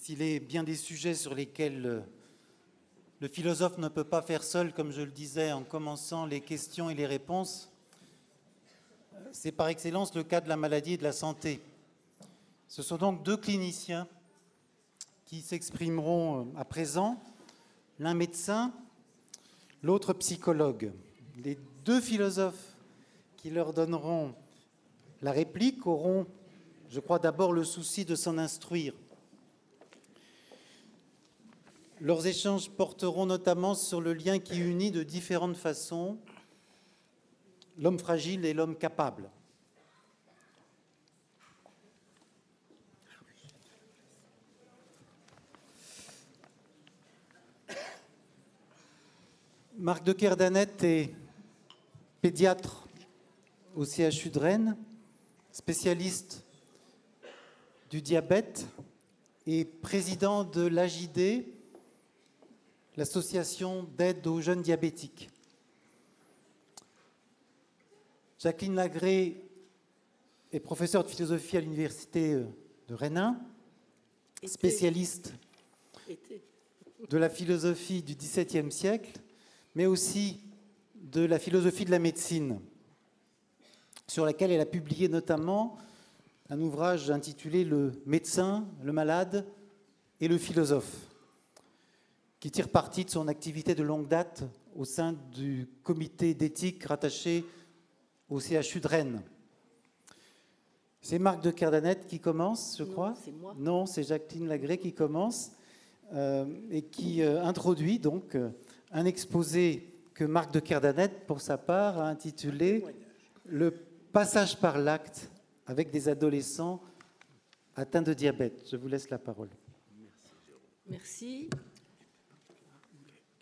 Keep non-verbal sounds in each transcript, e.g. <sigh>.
s'il est bien des sujets sur lesquels euh, le philosophe ne peut pas faire seul, comme je le disais en commençant les questions et les réponses, c'est par excellence le cas de la maladie et de la santé. Ce sont donc deux cliniciens qui s'exprimeront euh, à présent, l'un médecin, l'autre psychologue. Les deux philosophes qui leur donneront la réplique auront, je crois, d'abord le souci de s'en instruire. Leurs échanges porteront notamment sur le lien qui unit de différentes façons l'homme fragile et l'homme capable. Marc de Kerdanet est pédiatre au CHU de Rennes, spécialiste du diabète et président de l'AJD, l'association d'aide aux jeunes diabétiques. Jacqueline Lagré est professeure de philosophie à l'université de Rennes, spécialiste de la philosophie du XVIIe siècle mais aussi de la philosophie de la médecine, sur laquelle elle a publié notamment un ouvrage intitulé Le médecin, le malade et le philosophe, qui tire parti de son activité de longue date au sein du comité d'éthique rattaché au CHU de Rennes. C'est Marc de Cardanet qui commence, je crois. Non, c'est Jacqueline Lagré qui commence euh, et qui euh, introduit donc euh, un exposé que Marc de Kerdanet, pour sa part, a intitulé Le passage par l'acte avec des adolescents atteints de diabète. Je vous laisse la parole. Merci.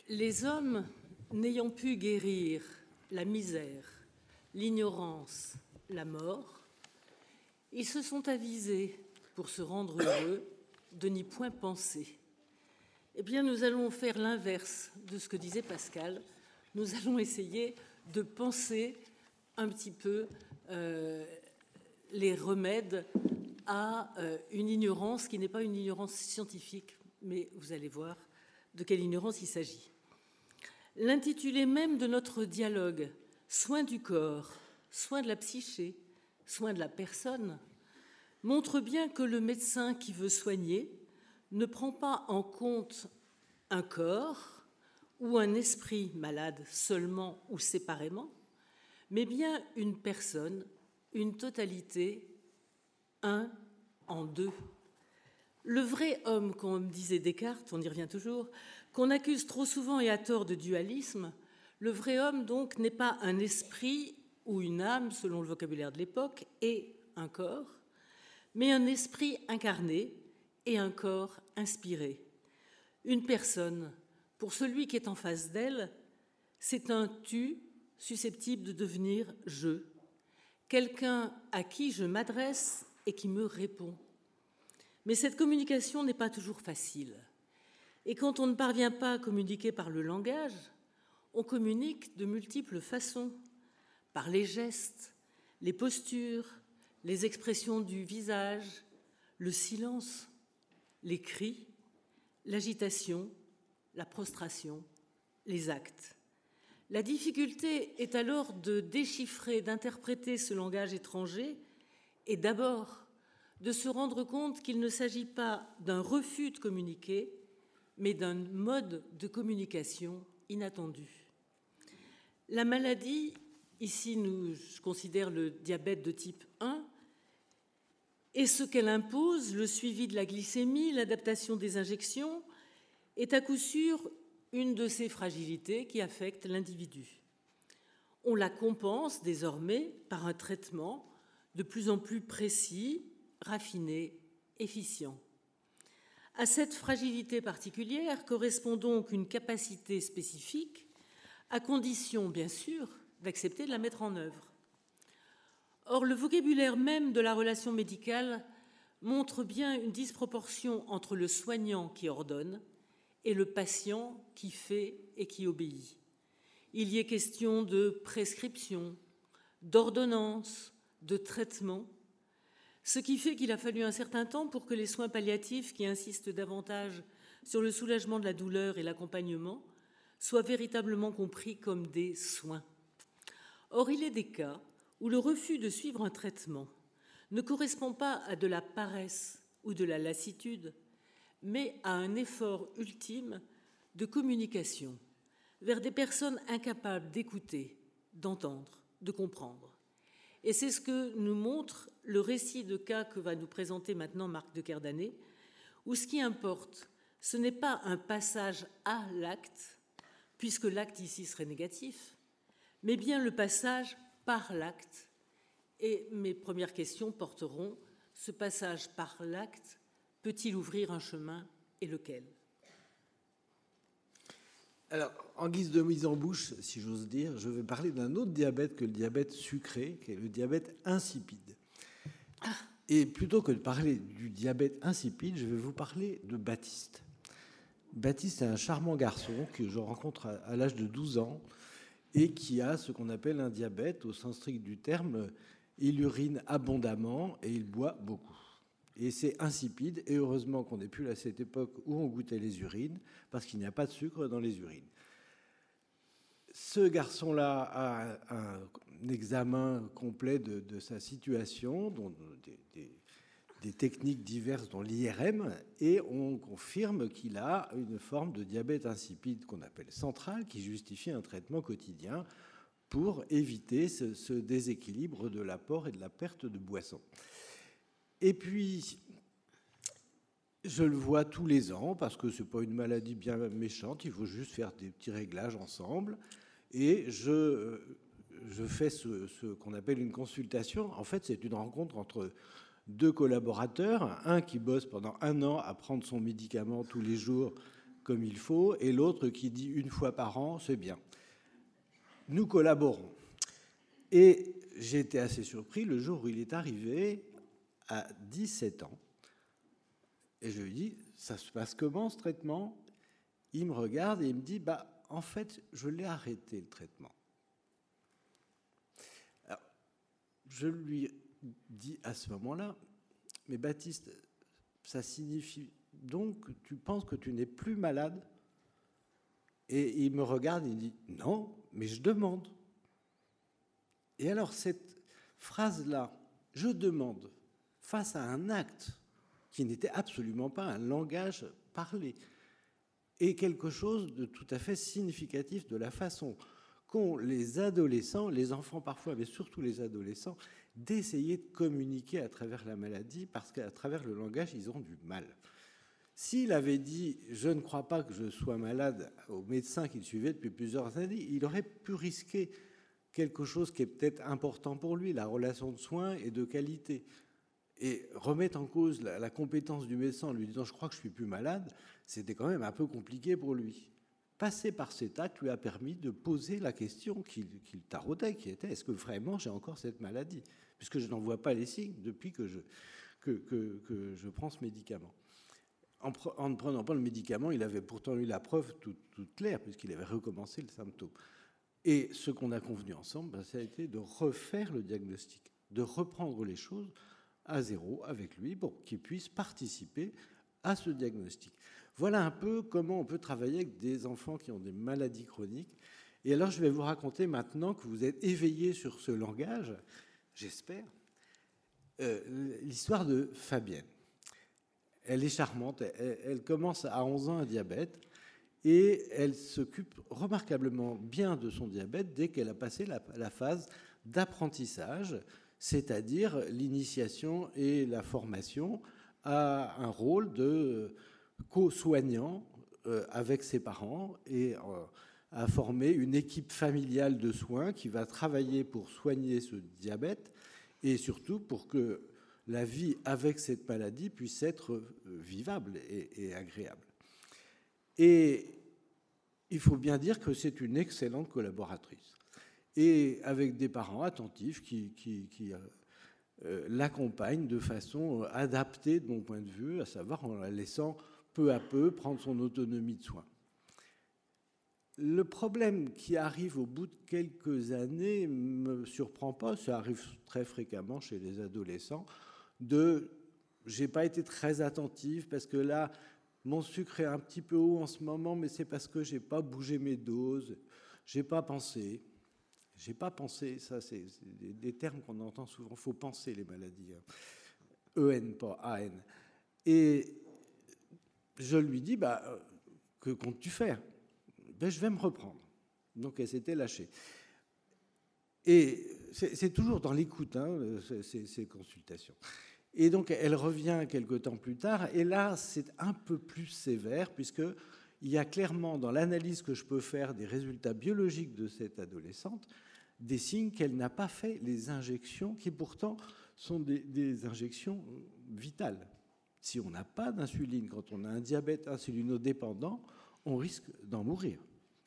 Les hommes n'ayant pu guérir la misère, l'ignorance, la mort, ils se sont avisés pour se rendre heureux de n'y point penser eh bien, nous allons faire l'inverse de ce que disait Pascal. Nous allons essayer de penser un petit peu euh, les remèdes à euh, une ignorance qui n'est pas une ignorance scientifique, mais vous allez voir de quelle ignorance il s'agit. L'intitulé même de notre dialogue, Soins du corps, soins de la psyché, soins de la personne, montre bien que le médecin qui veut soigner ne prend pas en compte un corps ou un esprit malade seulement ou séparément, mais bien une personne, une totalité, un en deux. Le vrai homme, comme disait Descartes, on y revient toujours, qu'on accuse trop souvent et à tort de dualisme, le vrai homme donc n'est pas un esprit ou une âme, selon le vocabulaire de l'époque, et un corps, mais un esprit incarné, et un corps inspiré. Une personne, pour celui qui est en face d'elle, c'est un tu susceptible de devenir je, quelqu'un à qui je m'adresse et qui me répond. Mais cette communication n'est pas toujours facile. Et quand on ne parvient pas à communiquer par le langage, on communique de multiples façons, par les gestes, les postures, les expressions du visage, le silence les cris, l'agitation, la prostration, les actes. La difficulté est alors de déchiffrer, d'interpréter ce langage étranger et d'abord de se rendre compte qu'il ne s'agit pas d'un refus de communiquer, mais d'un mode de communication inattendu. La maladie, ici nous, je considère le diabète de type 1, et ce qu'elle impose, le suivi de la glycémie, l'adaptation des injections, est à coup sûr une de ces fragilités qui affectent l'individu. On la compense désormais par un traitement de plus en plus précis, raffiné, efficient. À cette fragilité particulière correspond donc une capacité spécifique, à condition bien sûr d'accepter de la mettre en œuvre. Or, le vocabulaire même de la relation médicale montre bien une disproportion entre le soignant qui ordonne et le patient qui fait et qui obéit. Il y est question de prescription, d'ordonnance, de traitement. Ce qui fait qu'il a fallu un certain temps pour que les soins palliatifs, qui insistent davantage sur le soulagement de la douleur et l'accompagnement, soient véritablement compris comme des soins. Or, il est des cas où le refus de suivre un traitement ne correspond pas à de la paresse ou de la lassitude, mais à un effort ultime de communication vers des personnes incapables d'écouter, d'entendre, de comprendre. Et c'est ce que nous montre le récit de cas que va nous présenter maintenant Marc de Kerdané, où ce qui importe, ce n'est pas un passage à l'acte, puisque l'acte ici serait négatif, mais bien le passage par l'acte. Et mes premières questions porteront ce passage par l'acte peut-il ouvrir un chemin et lequel? Alors, en guise de mise en bouche, si j'ose dire, je vais parler d'un autre diabète que le diabète sucré, qui est le diabète insipide. Et plutôt que de parler du diabète insipide, je vais vous parler de Baptiste. Baptiste est un charmant garçon que je rencontre à, l'âge de 12 ans et qui a ce qu'on appelle un diabète au sens strict du terme. Il urine abondamment et il boit beaucoup et c'est insipide. Et heureusement qu'on n'est plus à cette époque où on goûtait les urines, parce qu'il n'y a pas de sucre dans les urines. Ce garçon-là a un, examen complet de, sa situation, dont des, techniques diverses, dont l'IRM, et on confirme qu'il a une forme de diabète insipide qu'on appelle central, qui justifie un traitement quotidien pour éviter ce, ce déséquilibre de l'apport et de la perte de boisson. Et puis, je le vois tous les ans parce que ce n'est pas une maladie bien méchante, il faut juste faire des petits réglages ensemble. Et je, je fais ce, ce qu'on appelle une consultation. En fait, c'est une rencontre entre deux collaborateurs, un qui bosse pendant un an à prendre son médicament tous les jours comme il faut, et l'autre qui dit une fois par an, c'est bien. Nous collaborons. Et j'ai été assez surpris le jour où il est arrivé à 17 ans. Et je lui dis, ça se passe comment ce traitement? Il me regarde et il me dit, bah, en fait, je l'ai arrêté le traitement. je lui dis à ce moment-là, mais Baptiste, ça signifie donc que tu penses que tu n'es plus malade? Et il me regarde et il dit, non, mais je demande. Et alors cette phrase-là, je demande, face à un acte qui n'était absolument pas un langage parlé, et quelque chose de tout à fait significatif de la façon qu'ont les adolescents, les enfants parfois, mais surtout les adolescents, d'essayer de communiquer à travers la maladie, parce qu'à travers le langage, ils ont du mal. S'il avait dit Je ne crois pas que je sois malade au médecin qu'il suivait depuis plusieurs années, il aurait pu risquer quelque chose qui est peut-être important pour lui, la relation de soins et de qualité et remettre en cause la, compétence du médecin en lui disant je crois que je suis plus malade, c'était quand même un peu compliqué pour lui. Passer par cet acte lui a permis de poser la question qu'il taraudait, qui était est-ce que vraiment j'ai encore cette maladie? Puisque je n'en vois pas les signes depuis que je, que, je prends ce médicament. En, ne prenant pas le médicament, il avait pourtant eu la preuve toute, toute claire, puisqu'il avait recommencé le symptôme. Et ce qu'on a convenu ensemble, ben, ça a été de refaire le diagnostic, de reprendre les choses à zéro avec lui pour qu'il puisse participer à ce diagnostic. Voilà un peu comment on peut travailler avec des enfants qui ont des maladies chroniques. Et alors je vais vous raconter maintenant que vous êtes éveillés sur ce langage, j'espère, euh, l'histoire de Fabienne. Elle est charmante, elle, commence à 11 ans un diabète et elle s'occupe remarquablement bien de son diabète dès qu'elle a passé la phase d'apprentissage c'est-à-dire l'initiation et la formation à un rôle de co-soignant euh, avec ses parents et euh, à former une équipe familiale de soins qui va travailler pour soigner ce diabète et surtout pour que la vie avec cette maladie puisse être euh, vivable et, agréable. Et il faut bien dire que c'est une excellente collaboratrice et avec des parents attentifs qui, euh, euh, l'accompagnent de façon euh, adaptée de mon point de vue, à savoir en la laissant peu à peu prendre son autonomie de soins. Le problème qui arrive au bout de quelques années ne me surprend pas, ça arrive très fréquemment chez les adolescents, de j'ai pas été très attentive parce que là, mon sucre est un petit peu haut en ce moment, mais c'est parce que j'ai pas bougé mes doses, j'ai pas pensé. J'ai pas pensé, ça c'est des, termes qu'on entend souvent, faut penser les maladies. EN, pas AN. Et je lui dis, bah, euh, que comptes-tu faire? Ben, Je vais me reprendre. Donc elle s'était lâchée. Et c'est toujours dans l'écoute, hein, ces, consultations. Et donc elle revient quelque temps plus tard, et là c'est un peu plus sévère, puisqu'il y a clairement dans l'analyse que je peux faire des résultats biologiques de cette adolescente, des signes qu'elle n'a pas fait les injections, qui pourtant sont des, injections vitales. Si on n'a pas d'insuline, quand on a un diabète insulinodépendant, on risque d'en mourir,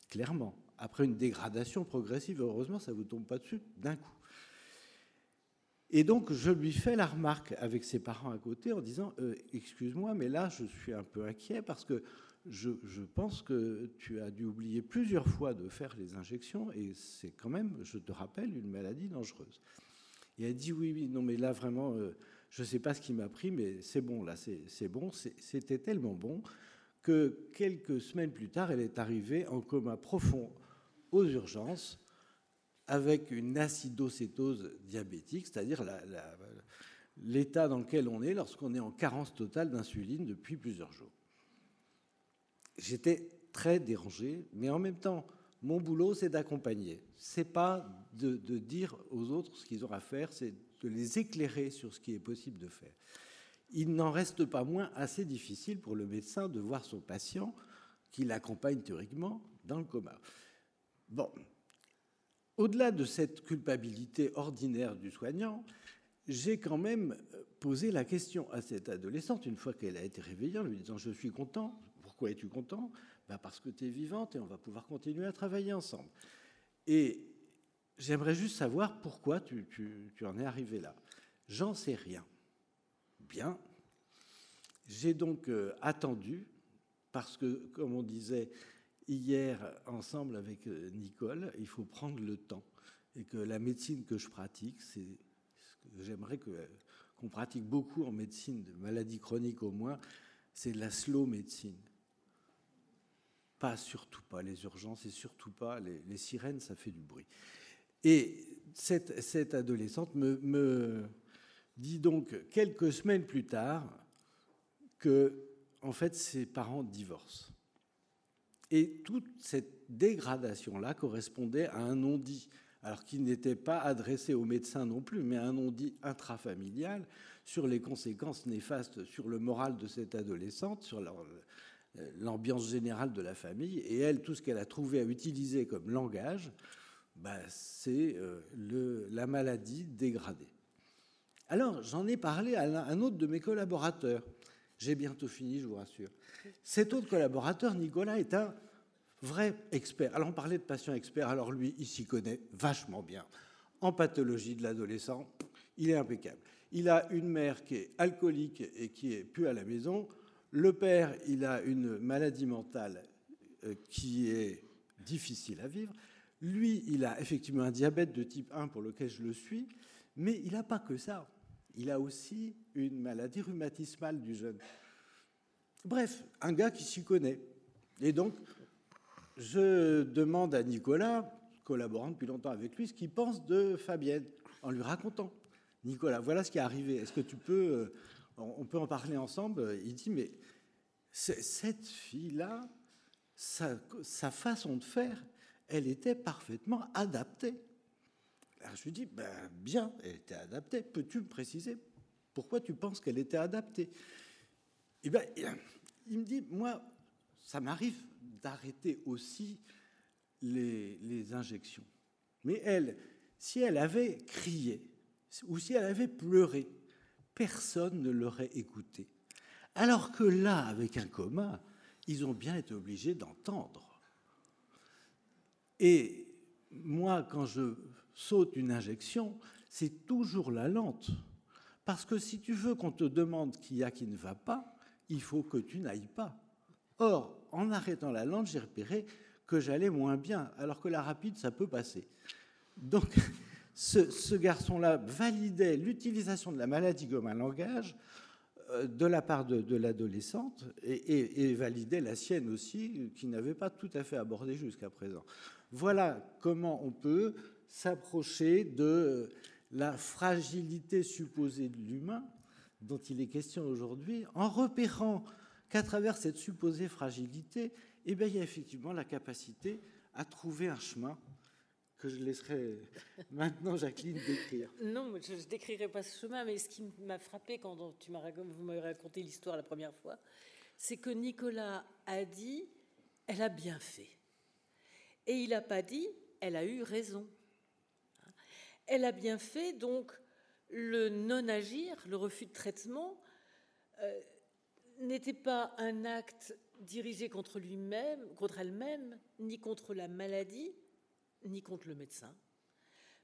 clairement. Après une dégradation progressive, heureusement, ça ne vous tombe pas dessus d'un coup. Et donc, je lui fais la remarque avec ses parents à côté en disant euh, Excuse-moi, mais là, je suis un peu inquiet parce que je, pense que tu as dû oublier plusieurs fois de faire les injections et c'est quand même, je te rappelle, une maladie dangereuse. Et elle dit Oui, oui, non, mais là, vraiment, euh, je ne sais pas ce qui m'a pris, mais c'est bon, là, c'est bon. C'était tellement bon que quelques semaines plus tard, elle est arrivée en coma profond aux urgences avec une acidocétose diabétique, c'est-à-dire l'état dans lequel on est lorsqu'on est en carence totale d'insuline depuis plusieurs jours. J'étais très dérangé, mais en même temps, mon boulot, c'est d'accompagner. C'est pas de, de, dire aux autres ce qu'ils ont à faire, c'est de les éclairer sur ce qui est possible de faire. Il n'en reste pas moins assez difficile pour le médecin de voir son patient, qui l'accompagne théoriquement, dans le coma. Bon, au-delà de cette culpabilité ordinaire du soignant, j'ai quand même posé la question à cette adolescente, une fois qu'elle a été réveillée, en lui disant Je suis content. Pourquoi es-tu content? Ben Parce que tu es vivante et on va pouvoir continuer à travailler ensemble. Et j'aimerais juste savoir pourquoi tu, en es arrivé là. J'en sais rien. Bien. J'ai donc euh, attendu, parce que, comme on disait, hier ensemble avec euh, Nicole, il faut prendre le temps. Et que la médecine que je pratique, c'est ce que j'aimerais qu'on pratique beaucoup en médecine, de maladies chroniques au moins, c'est la slow médecine. Pas surtout pas les urgences et surtout pas les, sirènes, ça fait du bruit. Et cette, cette adolescente me, me, dit donc quelques semaines plus tard que en fait ses parents divorcent. Et toute cette dégradation-là correspondait à un non-dit, alors qu'il n'était pas adressé aux médecins non plus, mais un non-dit intrafamilial sur les conséquences néfastes sur le moral de cette adolescente, sur l'ambiance générale de la famille. Et elle, tout ce qu'elle a trouvé à utiliser comme langage, bah, c'est euh, la maladie dégradée. Alors, j'en ai parlé à un autre de mes collaborateurs. J'ai bientôt fini, je vous rassure. Cet autre collaborateur, Nicolas, est un vrai expert. Alors on parlait de patient expert, alors lui, il s'y connaît vachement bien. En pathologie de l'adolescent, il est impeccable. Il a une mère qui est alcoolique et qui est plus à la maison. Le père, il a une maladie mentale euh, qui est difficile à vivre. Lui, il a effectivement un diabète de type 1 pour lequel je le suis, mais il n'a pas que ça. Il a aussi une maladie rhumatismale du jeune. Bref, un gars qui s'y connaît. Et donc, je demande à Nicolas, collaborant depuis longtemps avec lui, ce qu'il pense de Fabienne, en lui racontant. Nicolas, voilà ce qui est arrivé. Est-ce que tu peux, euh, on peut en parler ensemble Il dit, mais cette fille-là, sa, façon de faire, elle était parfaitement adaptée. Alors je lui dis, ben, bien, elle était adaptée. Peux-tu me préciser pourquoi tu penses qu'elle était adaptée? Eh ben, il me dit, moi, ça m'arrive d'arrêter aussi les, injections. Mais elle, si elle avait crié ou si elle avait pleuré, personne ne l'aurait écouté. Alors que là, avec un coma, ils ont bien été obligés d'entendre. Et moi, quand je saute une injection, c'est toujours la lente. Parce que si tu veux qu'on te demande qu'il y a qui ne va pas, il faut que tu n'ailles pas. Or, en arrêtant la lente, j'ai repéré que j'allais moins bien, alors que la rapide, ça peut passer. Donc, <laughs> ce, garçon-là validait l'utilisation de la maladie comme un langage euh, de la part de, l'adolescente et, validait la sienne aussi, qui n'avait pas tout à fait abordé jusqu'à présent. Voilà comment on peut s'approcher de la fragilité supposée de l'humain dont il est question aujourd'hui, en repérant qu'à travers cette supposée fragilité, eh bien, il y a effectivement la capacité à trouver un chemin que je laisserai <laughs> maintenant Jacqueline décrire. Non, je ne décrirai pas ce chemin, mais ce qui m'a frappé quand tu vous m'avez raconté l'histoire la première fois, c'est que Nicolas a dit elle a bien fait. Et il n'a pas dit elle a eu raison. Elle a bien fait, donc le non-agir, le refus de traitement, euh, n'était pas un acte dirigé contre lui-même, contre elle-même, ni contre la maladie, ni contre le médecin,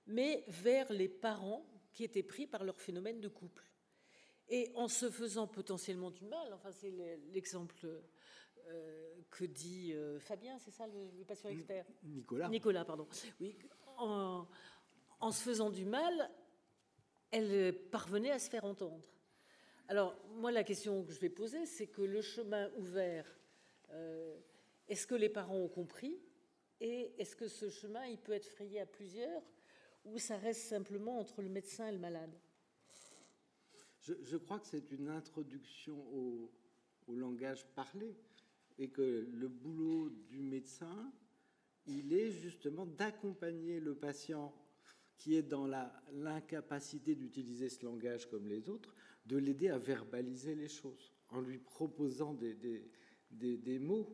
mais vers les parents qui étaient pris par leur phénomène de couple. Et en se faisant potentiellement du mal, enfin c'est l'exemple euh, que dit euh, Fabien, c'est ça le, patient expert? Nicolas. Nicolas, pardon. Oui, en, en se faisant du mal, elle parvenait à se faire entendre. Alors, moi, la question que je vais poser, c'est que le chemin ouvert, euh, est-ce que les parents ont compris? Et est-ce que ce chemin, il peut être frayé à plusieurs Ou ça reste simplement entre le médecin et le malade? Je, crois que c'est une introduction au, langage parlé et que le boulot du médecin, il est justement d'accompagner le patient qui est dans l'incapacité d'utiliser ce langage comme les autres, de l'aider à verbaliser les choses, en lui proposant des, mots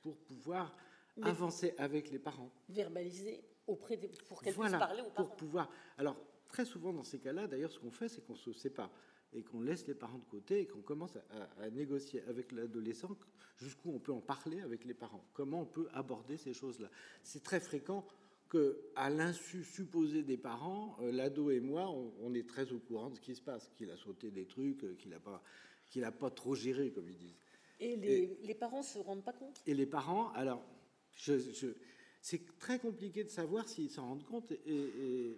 pour pouvoir avancer avec les parents. Verbaliser auprès des, pour qu'elle puisse parler aux parents. Pour pouvoir. Alors, très souvent dans ces cas-là, d'ailleurs, ce qu'on fait, c'est qu'on se sépare et qu'on laisse les parents de côté et qu'on commence à, à, négocier avec l'adolescent jusqu'où on peut en parler avec les parents, comment on peut aborder ces choses-là. C'est très fréquent à l'insu supposé des parents, euh, l'ado et moi, on, est très au courant de ce qui se passe, qu'il a sauté des trucs, euh, qu'il n'a pas, qu'il pas trop géré, comme ils disent. Et les, les parents se rendent pas compte? Et les parents, alors, je, c'est très compliqué de savoir s'ils s'en rendent compte, et,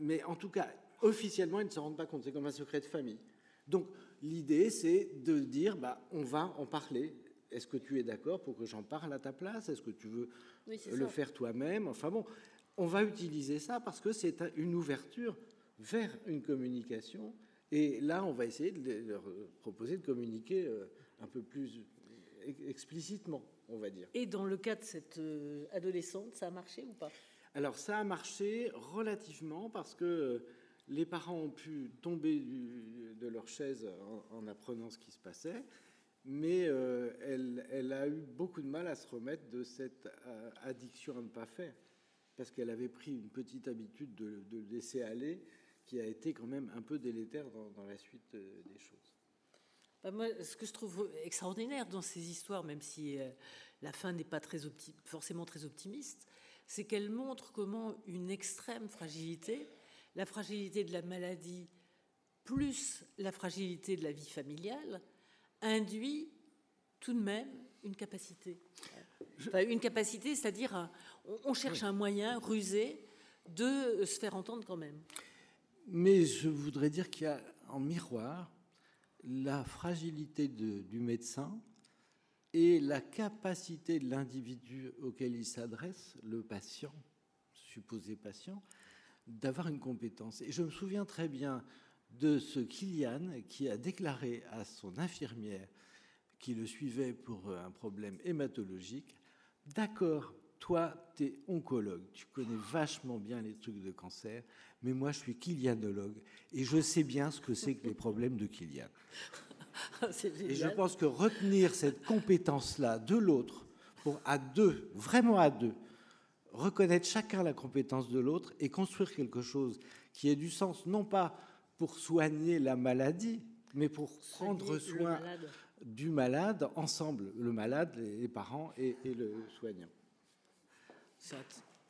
mais en tout cas, officiellement, ils ne s'en rendent pas compte. C'est comme un secret de famille. Donc, l'idée, c'est de dire, bah, on va en parler. Est-ce que tu es d'accord pour que j'en parle à ta place? Est-ce que tu veux le faire toi-même? Enfin bon, on va utiliser ça parce que c'est une ouverture vers une communication. Et là, on va essayer de leur proposer de communiquer euh, un peu plus explicitement, on va dire. Et dans le cas de cette euh, adolescente, ça a marché ou pas? Alors ça a marché relativement parce que euh, les parents ont pu tomber de leur chaise en apprenant ce qui se passait mais euh, elle, a eu beaucoup de mal à se remettre de cette euh, addiction à ne pas faire, parce qu'elle avait pris une petite habitude de, laisser aller, qui a été quand même un peu délétère dans, la suite des choses. Bah, moi, ce que je trouve extraordinaire dans ces histoires, même si la fin n'est pas très forcément très optimiste, c'est qu'elle montre comment une extrême fragilité, la fragilité de la maladie, plus la fragilité de la vie familiale, induit tout de même une capacité. une capacité, c'est-à-dire on, cherche un moyen rusé de se faire entendre quand même. Mais je voudrais dire qu'il y a en miroir la fragilité du médecin et la capacité de l'individu auquel il s'adresse, le patient, supposé patient, d'avoir une compétence. Et je me souviens très bien de ce Kylian qui a déclaré à son infirmière qui le suivait pour un problème hématologique, d'accord, toi, tu es oncologue, tu connais vachement bien les trucs de cancer, mais moi, je suis Kylianologue et je sais bien ce que c'est que les problèmes de Kylian. <laughs> et je pense que retenir cette compétence-là de l'autre, pour à deux, vraiment à deux, reconnaître chacun la compétence de l'autre et construire quelque chose qui ait du sens, non pas pour soigner la maladie, mais pour prendre soin du malade ensemble, le malade, les parents et, le soignant.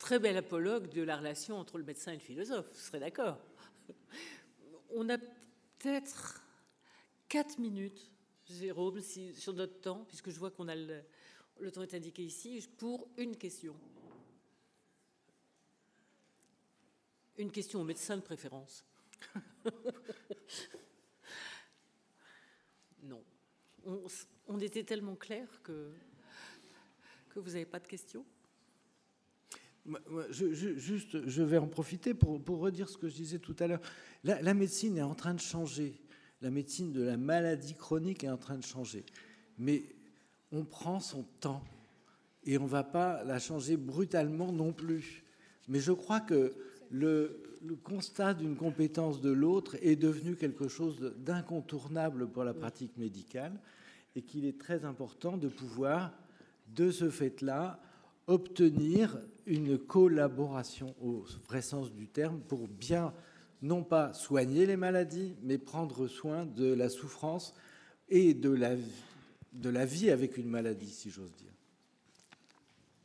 Très bel apologue de la relation entre le médecin et le philosophe, vous serez d'accord. On a peut-être quatre minutes, Jérôme, sur notre temps, puisque je vois qu'on a le, le temps est indiqué ici, pour une question. Une question au médecin de préférence. <laughs> non. On, était tellement clair que, que vous n'avez pas de questions? Je, juste, je vais en profiter pour, redire ce que je disais tout à l'heure. La, médecine est en train de changer. La médecine de la maladie chronique est en train de changer. Mais on prend son temps et on ne va pas la changer brutalement non plus. Mais je crois que le constat d'une compétence de l'autre est devenu quelque chose d'incontournable pour la pratique médicale et qu'il est très important de pouvoir, de ce fait-là, obtenir une collaboration au vrai sens du terme pour bien non pas soigner les maladies, mais prendre soin de la souffrance et de la, de la vie avec une maladie, si j'ose dire.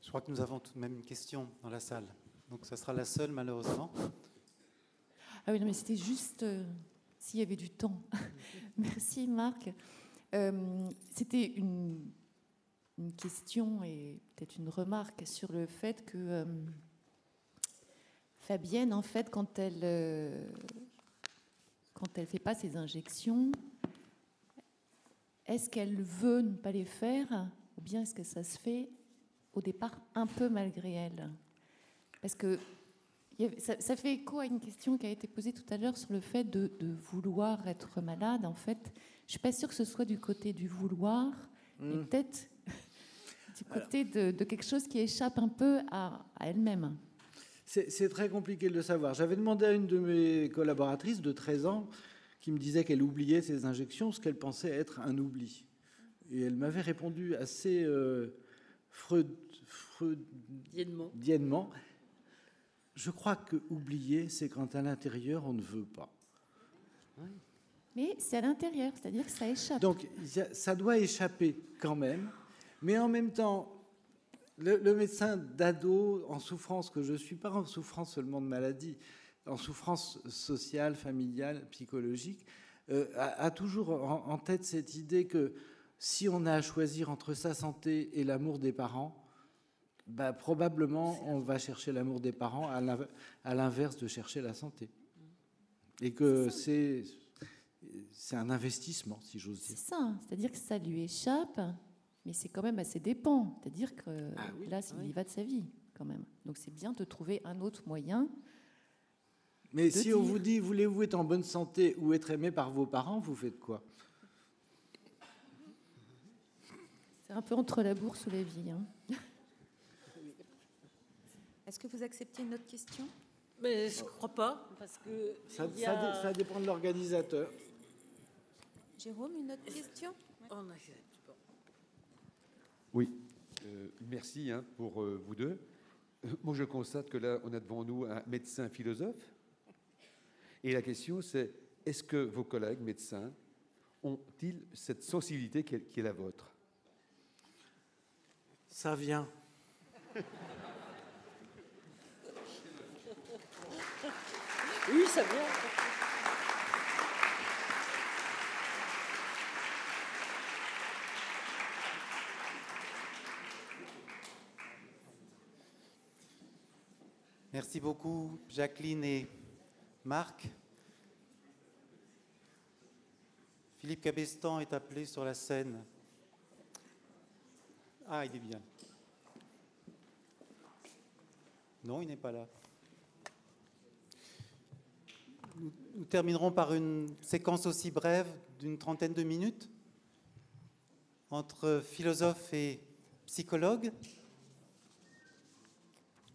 Je crois que nous avons tout de même une question dans la salle. Donc ça sera la seule, malheureusement. Ah oui, non, mais c'était juste euh, s'il y avait du temps. <laughs> Merci, Marc. Euh, c'était une, question et peut-être une remarque sur le fait que euh, Fabienne, en fait, quand elle quand elle fait pas ses injections, est-ce qu'elle veut ne pas les faire ou bien est-ce que ça se fait au départ un peu malgré elle? Parce que ça, fait écho à une question qui a été posée tout à l'heure sur le fait de, vouloir être malade. En fait, je suis pas sûre que ce soit du côté du vouloir, mais hmm. peut-être du côté de, quelque chose qui échappe un peu à, elle-même. C'est très compliqué de le savoir. J'avais demandé à une de mes collaboratrices de 13 ans qui me disait qu'elle oubliait ses injections, ce qu'elle pensait être un oubli. Et elle m'avait répondu assez euh, freudiennement je crois que oublier, c'est quand à l'intérieur, on ne veut pas. Mais c'est à l'intérieur, c'est-à-dire que ça échappe. Donc ça doit échapper quand même, mais en même temps, le, médecin d'ado en souffrance que je suis, pas en souffrance seulement de maladie, en souffrance sociale, familiale, psychologique, euh, a, toujours en, tête cette idée que si on a à choisir entre sa santé et l'amour des parents, bah, probablement on va chercher l'amour des parents à l'inverse de chercher la santé. Et que c'est un investissement, si j'ose dire. C'est ça, c'est-à-dire que ça lui échappe, mais c'est quand même assez dépend. C'est-à-dire que ah là, il y va de sa vie, quand même. Donc c'est bien de trouver un autre moyen. Mais si on vous dit, voulez-vous être en bonne santé ou être aimé par vos parents, vous faites quoi? C'est un peu entre la bourse ou la vie. Hein. <laughs> Est-ce que vous acceptez une autre question? Mais je ne crois pas, parce que ça, ça, dépend de l'organisateur. Jérôme, une autre question? Oui, euh, merci hein, pour euh, vous deux. Euh, moi, je constate que là, on a devant nous un médecin philosophe. Et la question, c'est est-ce que vos collègues médecins ont-ils cette sensibilité qui est la vôtre? Ça vient. Oui, ça vient. Merci beaucoup, Jacqueline et Marc. Philippe Cabestan est appelé sur la scène. Ah, il est bien. Non, il n'est pas là. nous, terminerons par une séquence aussi brève d'une trentaine de minutes entre philosophe et psychologue.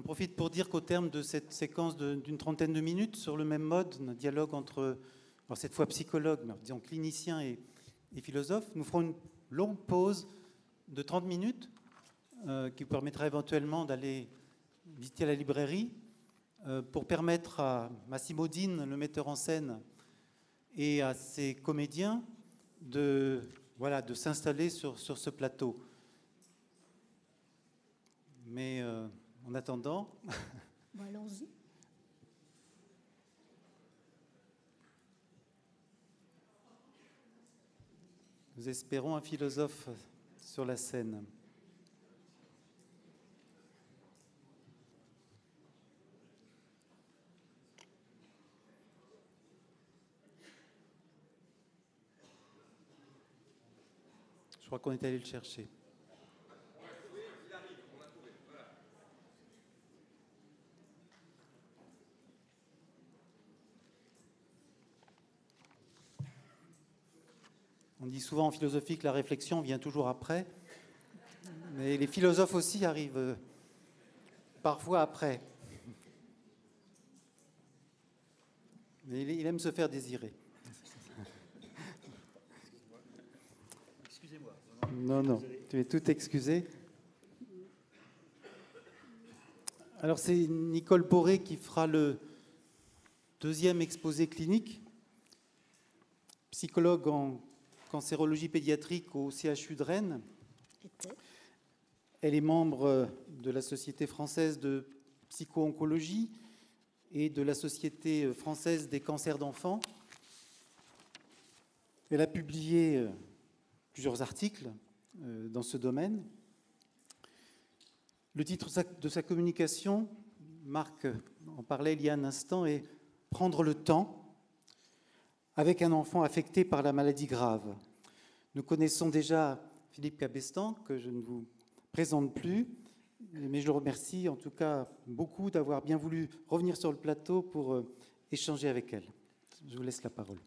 J'en profite pour dire qu'au terme de cette séquence d'une trentaine de minutes, sur le même mode, un dialogue entre, cette fois psychologue, mais disons clinicien et, et philosophe. Nous ferons une longue pause de 30 minutes euh, qui permettra éventuellement d'aller visiter la librairie euh, pour permettre à Massimo Din, le metteur en scène, et à ses comédiens de, s'installer sur, sur ce plateau. Mais euh, en attendant... Bon, allons-y. Nous espérons un philosophe sur la scène. Je crois qu'on est allé le chercher. On dit souvent en philosophie que la réflexion vient toujours après, mais les philosophes aussi arrivent euh, parfois après. Mais il aime se faire désirer. Excusez-moi. Non, non, tu es tout excusé. Alors c'est Nicole Poré qui fera le deuxième exposé clinique, psychologue en cancérologie pédiatrique au CHU de Rennes. Elle est membre de la Société française de psycho-oncologie et de la Société française des cancers d'enfants. Elle a publié euh, plusieurs articles euh, dans ce domaine. Le titre de sa communication, Marc en parlait il y a un instant, est Prendre le temps avec un enfant affecté par la maladie grave. Nous connaissons déjà Philippe Cabestan, que je ne vous présente plus, mais je le remercie en tout cas beaucoup d'avoir bien voulu revenir sur le plateau pour euh, échanger avec elle. Je vous laisse la parole.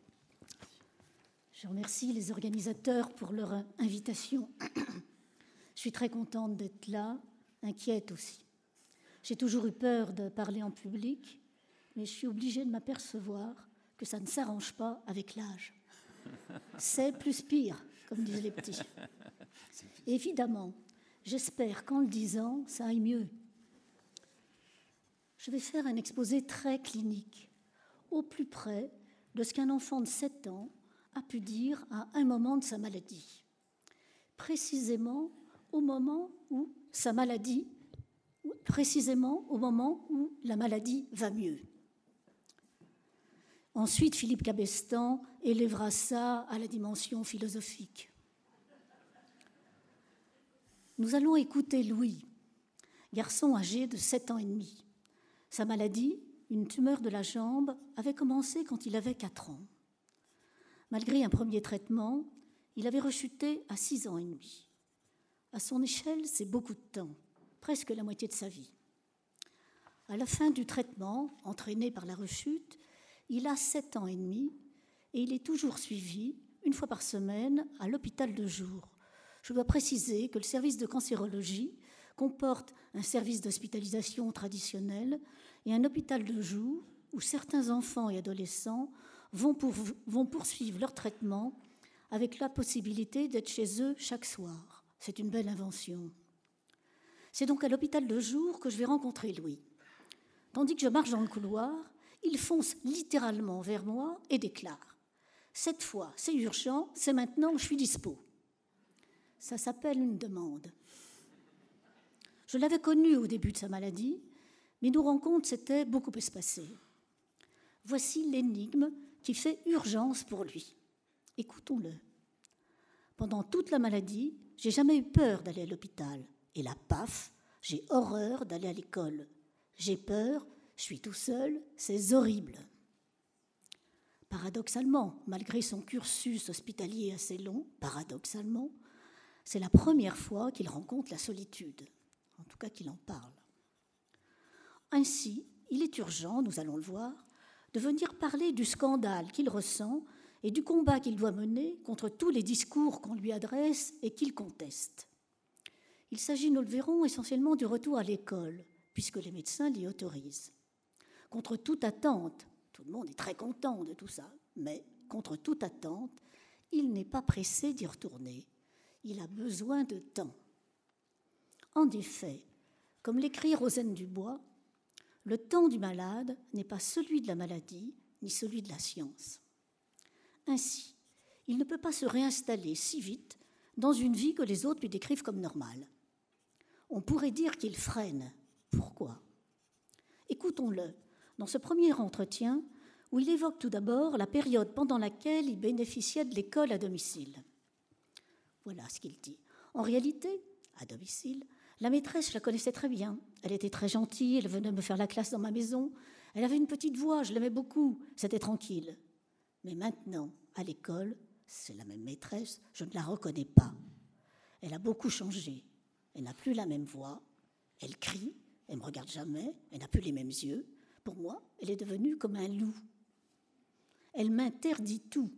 Je remercie les organisateurs pour leur invitation. Je suis très contente d'être là, inquiète aussi. J'ai toujours eu peur de parler en public, mais je suis obligée de m'apercevoir que ça ne s'arrange pas avec l'âge. C'est plus pire, comme disent les petits. Évidemment, j'espère qu'en le disant, ça aille mieux. Je vais faire un exposé très clinique, au plus près de ce qu'un enfant de 7 ans a pu dire à un moment de sa maladie. Précisément au moment où sa maladie, précisément au moment où la maladie va mieux. Ensuite, Philippe Cabestan élèvera ça à la dimension philosophique. Nous allons écouter Louis, garçon âgé de 7 ans et demi. Sa maladie, une tumeur de la jambe, avait commencé quand il avait 4 ans. Malgré un premier traitement, il avait rechuté à 6 ans et demi. À son échelle, c'est beaucoup de temps, presque la moitié de sa vie. À la fin du traitement, entraîné par la rechute, il a 7 ans et demi et il est toujours suivi une fois par semaine à l'hôpital de jour. Je dois préciser que le service de cancérologie comporte un service d'hospitalisation traditionnel et un hôpital de jour où certains enfants et adolescents vont, vont poursuivre leur traitement avec la possibilité d'être chez eux chaque soir. C'est une belle invention. C'est donc à l'hôpital de jour que je vais rencontrer Louis. Tandis que je marche dans le couloir, il fonce littéralement vers moi et déclare Cette fois, c'est urgent, c'est maintenant, je suis dispo. Ça s'appelle une demande. Je l'avais connu au début de sa maladie, mais nos rencontres s'étaient beaucoup espacées. Voici l'énigme qui fait urgence pour lui. Écoutons-le. Pendant toute la maladie, j'ai jamais eu peur d'aller à l'hôpital. Et la paf, j'ai horreur d'aller à l'école. J'ai peur je suis tout seul, c'est horrible. Paradoxalement, malgré son cursus hospitalier assez long, paradoxalement, c'est la première fois qu'il rencontre la solitude, en tout cas qu'il en parle. Ainsi, il est urgent, nous allons le voir, de venir parler du scandale qu'il ressent et du combat qu'il doit mener contre tous les discours qu'on lui adresse et qu'il conteste. Il s'agit, nous le verrons, essentiellement du retour à l'école, puisque les médecins l'y autorisent contre toute attente, tout le monde est très content de tout ça, mais contre toute attente, il n'est pas pressé d'y retourner. Il a besoin de temps. En effet, comme l'écrit Rosaine Dubois, le temps du malade n'est pas celui de la maladie, ni celui de la science. Ainsi, il ne peut pas se réinstaller si vite dans une vie que les autres lui décrivent comme normale. On pourrait dire qu'il freine. Pourquoi? Écoutons-le dans ce premier entretien où il évoque tout d'abord la période pendant laquelle il bénéficiait de l'école à domicile. Voilà ce qu'il dit. En réalité, à domicile, la maîtresse, je la connaissais très bien. Elle était très gentille, elle venait me faire la classe dans ma maison. Elle avait une petite voix, je l'aimais beaucoup, c'était tranquille. Mais maintenant, à l'école, c'est la même maîtresse, je ne la reconnais pas. Elle a beaucoup changé. Elle n'a plus la même voix, elle crie, elle me regarde jamais, elle n'a plus les mêmes yeux. Pour moi, elle est devenue comme un loup. Elle m'interdit tout.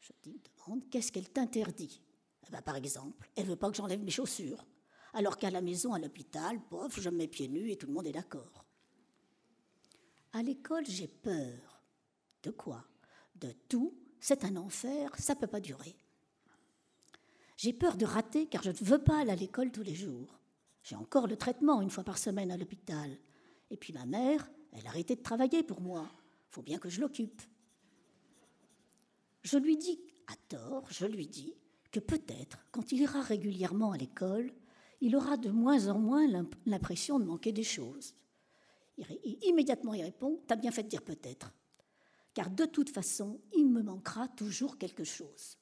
Je dis, demande, qu'est-ce qu'elle t'interdit? Eh ben, Par exemple, elle veut pas que j'enlève mes chaussures, alors qu'à la maison, à l'hôpital, pof, je me mets pieds nus et tout le monde est d'accord. À l'école, j'ai peur. De quoi? De tout. C'est un enfer, ça ne peut pas durer. J'ai peur de rater car je ne veux pas aller à l'école tous les jours. J'ai encore le traitement une fois par semaine à l'hôpital. Et puis ma mère, elle a arrêté de travailler pour moi. Il faut bien que je l'occupe. Je lui dis, à tort, je lui dis que peut-être, quand il ira régulièrement à l'école, il aura de moins en moins l'impression de manquer des choses. immédiatement, il répond T'as bien fait de dire peut-être. Car de toute façon, il me manquera toujours quelque chose.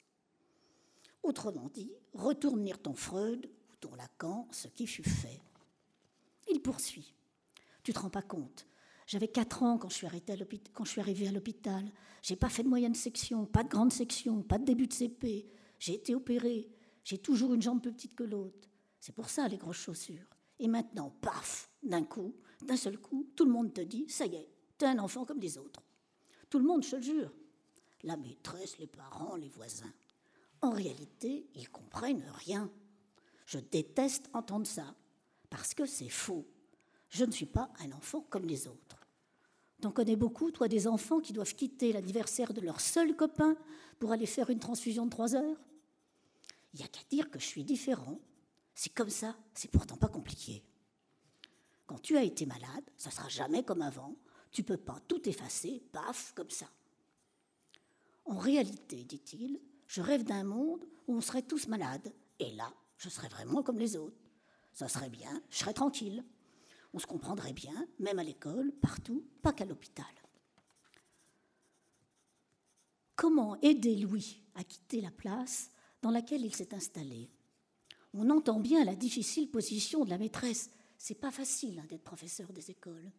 Autrement dit, retourne lire ton Freud ou ton Lacan, ce qui fut fait. Il poursuit. Tu te rends pas compte J'avais 4 ans quand je suis, arrivée à l'hôpital. J'ai pas fait de moyenne section, pas de grande section, pas de début de CP. J'ai été opérée. J'ai toujours une jambe plus petite que l'autre. C'est pour ça les grosses chaussures. Et maintenant, paf, d'un coup, d'un seul coup, tout le monde te dit, ça y est, t'es un enfant comme les autres. Tout le monde, je le jure. La maîtresse, les parents, les voisins. En réalité, ils comprennent rien. Je déteste entendre ça, parce que c'est faux. Je ne suis pas un enfant comme les autres. T'en connais beaucoup, toi, des enfants qui doivent quitter l'anniversaire de leur seul copain pour aller faire une transfusion de trois heures? Il n'y a qu'à dire que je suis différent. C'est comme ça, c'est pourtant pas compliqué. Quand tu as été malade, ça sera jamais comme avant. Tu peux pas tout effacer, paf, comme ça. En réalité, dit-il, je rêve d'un monde où on serait tous malades. Et là, je serais vraiment comme les autres. Ça serait bien, je serais tranquille. On se comprendrait bien, même à l'école, partout, pas qu'à l'hôpital. Comment aider Louis à quitter la place dans laquelle il s'est installé? On entend bien la difficile position de la maîtresse. C'est pas facile hein, d'être professeur des écoles.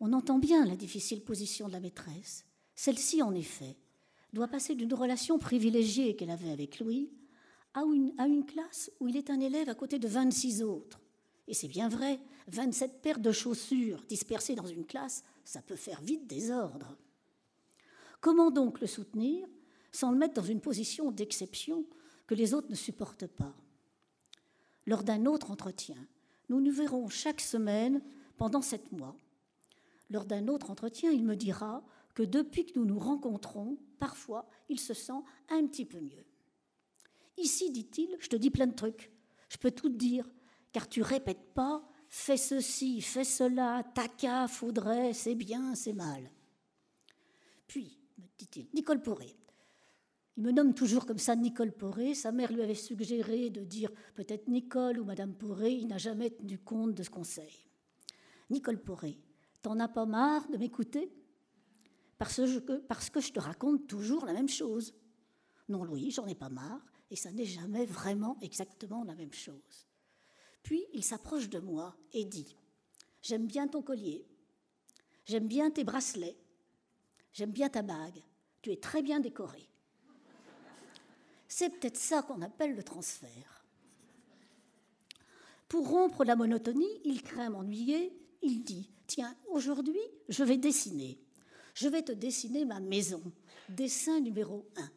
On entend bien la difficile position de la maîtresse. Celle-ci, en effet, doit passer d'une relation privilégiée qu'elle avait avec Louis à une, à une classe où il est un élève à côté de 26 autres. Et c'est bien vrai, 27 paires de chaussures dispersées dans une classe, ça peut faire vite désordre. Comment donc le soutenir sans le mettre dans une position d'exception que les autres ne supportent pas? Lors d'un autre entretien, nous nous verrons chaque semaine pendant sept mois. Lors d'un autre entretien, il me dira que depuis que nous nous rencontrons, parfois, il se sent un petit peu mieux. Ici, dit-il, je te dis plein de trucs. Je peux tout te dire, car tu répètes pas fais ceci, fais cela, taca, faudrait, c'est bien, c'est mal. Puis, me dit-il, Nicole Poré. Il me nomme toujours comme ça Nicole Poré. Sa mère lui avait suggéré de dire peut-être Nicole ou Madame Poré. Il n'a jamais tenu compte de ce conseil. Nicole Poré, t'en as pas marre de m'écouter? Parce que, parce que je te raconte toujours la même chose. Non, Louis, j'en ai pas marre, et ça n'est jamais vraiment exactement la même chose. Puis il s'approche de moi et dit J'aime bien ton collier, j'aime bien tes bracelets, j'aime bien ta bague, tu es très bien décoré. C'est peut-être ça qu'on appelle le transfert. Pour rompre la monotonie, il craint m'ennuyer, il dit Tiens, aujourd'hui, je vais dessiner. Je vais te dessiner ma maison. Dessin numéro 1.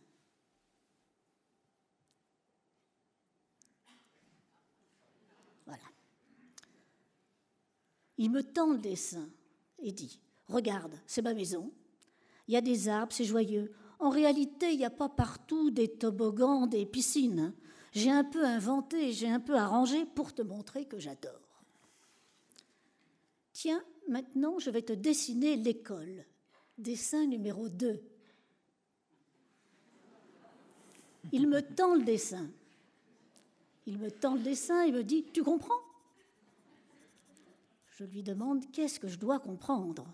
Voilà. Il me tend le dessin et dit Regarde, c'est ma maison. Il y a des arbres, c'est joyeux. En réalité, il n'y a pas partout des toboggans, des piscines. J'ai un peu inventé, j'ai un peu arrangé pour te montrer que j'adore. Tiens, maintenant, je vais te dessiner l'école. Dessin numéro 2. Il me tend le dessin. Il me tend le dessin et me dit Tu comprends? Je lui demande Qu'est-ce que je dois comprendre?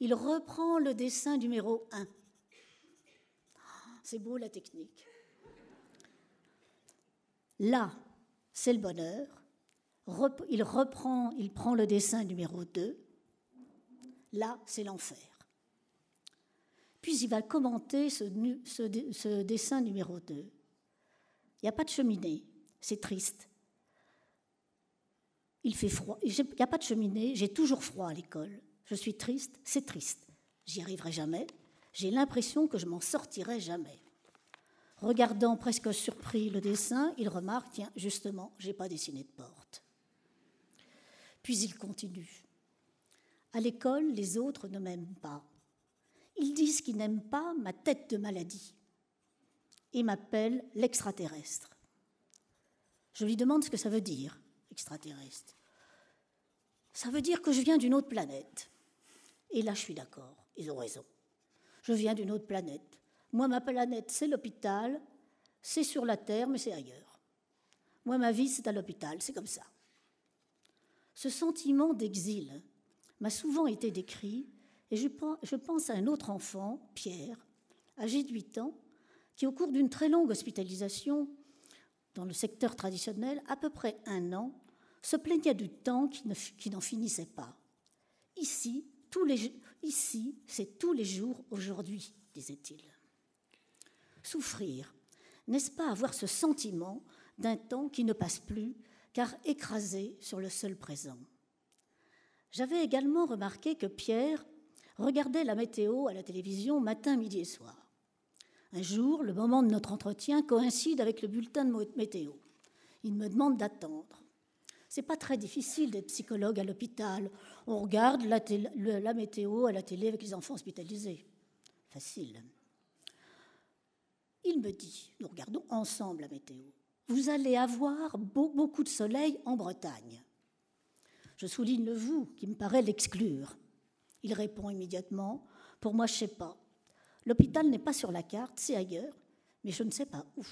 Il reprend le dessin numéro 1. C'est beau la technique. Là, c'est le bonheur. Il reprend, il prend le dessin numéro 2. Là, c'est l'enfer. Puis il va commenter ce, ce dessin numéro 2. Il n'y a pas de cheminée, c'est triste. Il fait froid, il n'y a pas de cheminée, j'ai toujours froid à l'école. Je suis triste, c'est triste. J'y arriverai jamais. J'ai l'impression que je m'en sortirai jamais. Regardant presque surpris le dessin, il remarque Tiens, justement, j'ai pas dessiné de porte. Puis il continue. À l'école, les autres ne m'aiment pas. Ils disent qu'ils n'aiment pas ma tête de maladie et m'appellent l'extraterrestre. Je lui demande ce que ça veut dire, extraterrestre. Ça veut dire que je viens d'une autre planète. Et là, je suis d'accord, ils ont raison. Je viens d'une autre planète. Moi, ma planète, c'est l'hôpital, c'est sur la Terre, mais c'est ailleurs. Moi, ma vie, c'est à l'hôpital, c'est comme ça. Ce sentiment d'exil m'a souvent été décrit, et je pense à un autre enfant, Pierre, âgé de 8 ans, qui, au cours d'une très longue hospitalisation dans le secteur traditionnel, à peu près un an, se plaignait du temps qui n'en finissait pas. Ici, c'est tous les jours aujourd'hui, disait-il. Souffrir, n'est-ce pas avoir ce sentiment d'un temps qui ne passe plus, car écrasé sur le seul présent? J'avais également remarqué que Pierre regardait la météo à la télévision matin, midi et soir. Un jour, le moment de notre entretien coïncide avec le bulletin de météo. Il me demande d'attendre. C'est pas très difficile d'être psychologue à l'hôpital. On regarde la, météo à la télé avec les enfants hospitalisés. Facile. Il me dit, nous regardons ensemble la météo, vous allez avoir beaucoup de soleil en Bretagne. Je souligne le vous qui me paraît l'exclure. Il répond immédiatement, pour moi je sais pas. L'hôpital n'est pas sur la carte, c'est ailleurs, mais je ne sais pas où.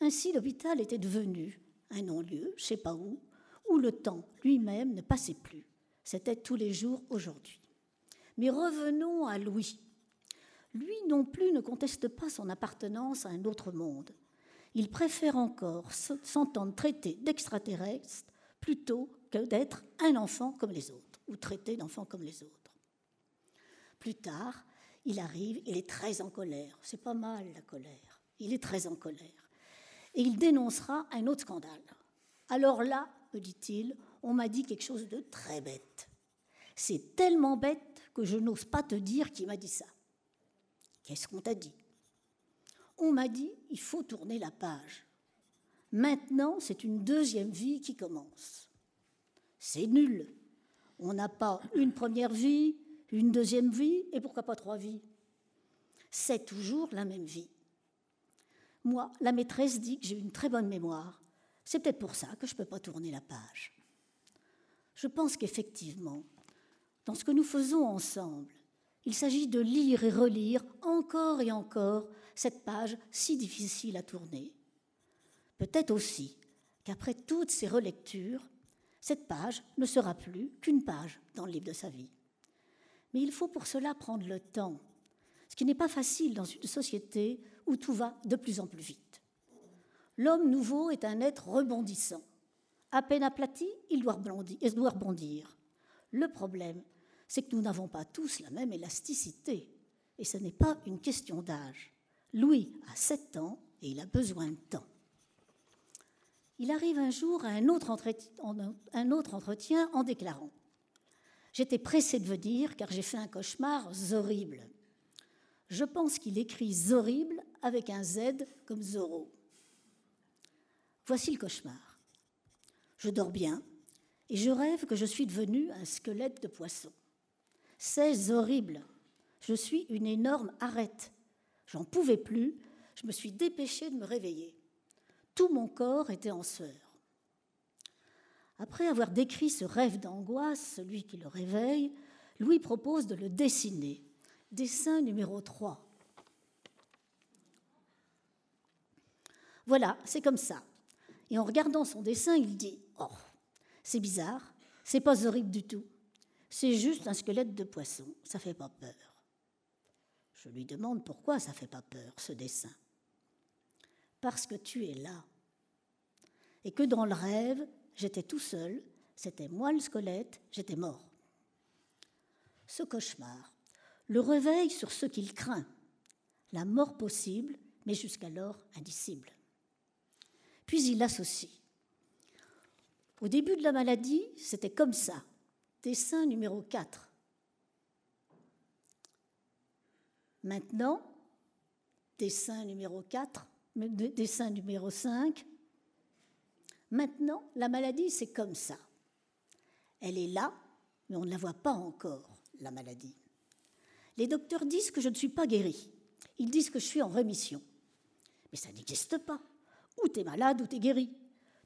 Ainsi l'hôpital était devenu un non-lieu, je ne sais pas où, où le temps lui-même ne passait plus. C'était tous les jours aujourd'hui. Mais revenons à Louis. Lui non plus ne conteste pas son appartenance à un autre monde. Il préfère encore s'entendre traiter d'extraterrestre plutôt que d'être un enfant comme les autres, ou traité d'enfant comme les autres. Plus tard, il arrive, il est très en colère. C'est pas mal la colère. Il est très en colère. Et il dénoncera un autre scandale. Alors là, me dit-il, on m'a dit quelque chose de très bête. C'est tellement bête que je n'ose pas te dire qui m'a dit ça. Qu'est-ce qu'on t'a dit? On m'a dit, il faut tourner la page. Maintenant, c'est une deuxième vie qui commence. C'est nul. On n'a pas une première vie, une deuxième vie, et pourquoi pas trois vies? C'est toujours la même vie. Moi, la maîtresse dit que j'ai une très bonne mémoire. C'est peut-être pour ça que je ne peux pas tourner la page. Je pense qu'effectivement, dans ce que nous faisons ensemble, il s'agit de lire et relire encore et encore cette page si difficile à tourner. Peut-être aussi qu'après toutes ces relectures, cette page ne sera plus qu'une page dans le livre de sa vie. Mais il faut pour cela prendre le temps, qui n'est pas facile dans une société où tout va de plus en plus vite. L'homme nouveau est un être rebondissant. À peine aplati, il doit rebondir. Le problème, c'est que nous n'avons pas tous la même élasticité. Et ce n'est pas une question d'âge. Louis a 7 ans et il a besoin de temps. Il arrive un jour à un autre entretien, en déclarant J'étais pressé de venir car j'ai fait un cauchemar horrible. Je pense qu'il écrit horrible avec un Z comme Zorro. Voici le cauchemar. Je dors bien et je rêve que je suis devenu un squelette de poisson. C'est horrible. Je suis une énorme arête. J'en pouvais plus. Je me suis dépêchée de me réveiller. Tout mon corps était en sueur. Après avoir décrit ce rêve d'angoisse, celui qui le réveille, Louis propose de le dessiner. Dessin numéro 3. Voilà, c'est comme ça. Et en regardant son dessin, il dit Oh, c'est bizarre, c'est pas horrible du tout. C'est juste un squelette de poisson, ça fait pas peur. Je lui demande pourquoi ça fait pas peur, ce dessin. Parce que tu es là. Et que dans le rêve, j'étais tout seul, c'était moi le squelette, j'étais mort. Ce cauchemar le réveille sur ce qu'il craint, la mort possible, mais jusqu'alors indicible. Puis il l'associe. Au début de la maladie, c'était comme ça. Dessin numéro 4. Maintenant, dessin numéro 4, dessin numéro 5. Maintenant, la maladie, c'est comme ça. Elle est là, mais on ne la voit pas encore, la maladie. Les docteurs disent que je ne suis pas guérie. Ils disent que je suis en rémission. Mais ça n'existe pas. Ou tu es malade ou tu es guéri.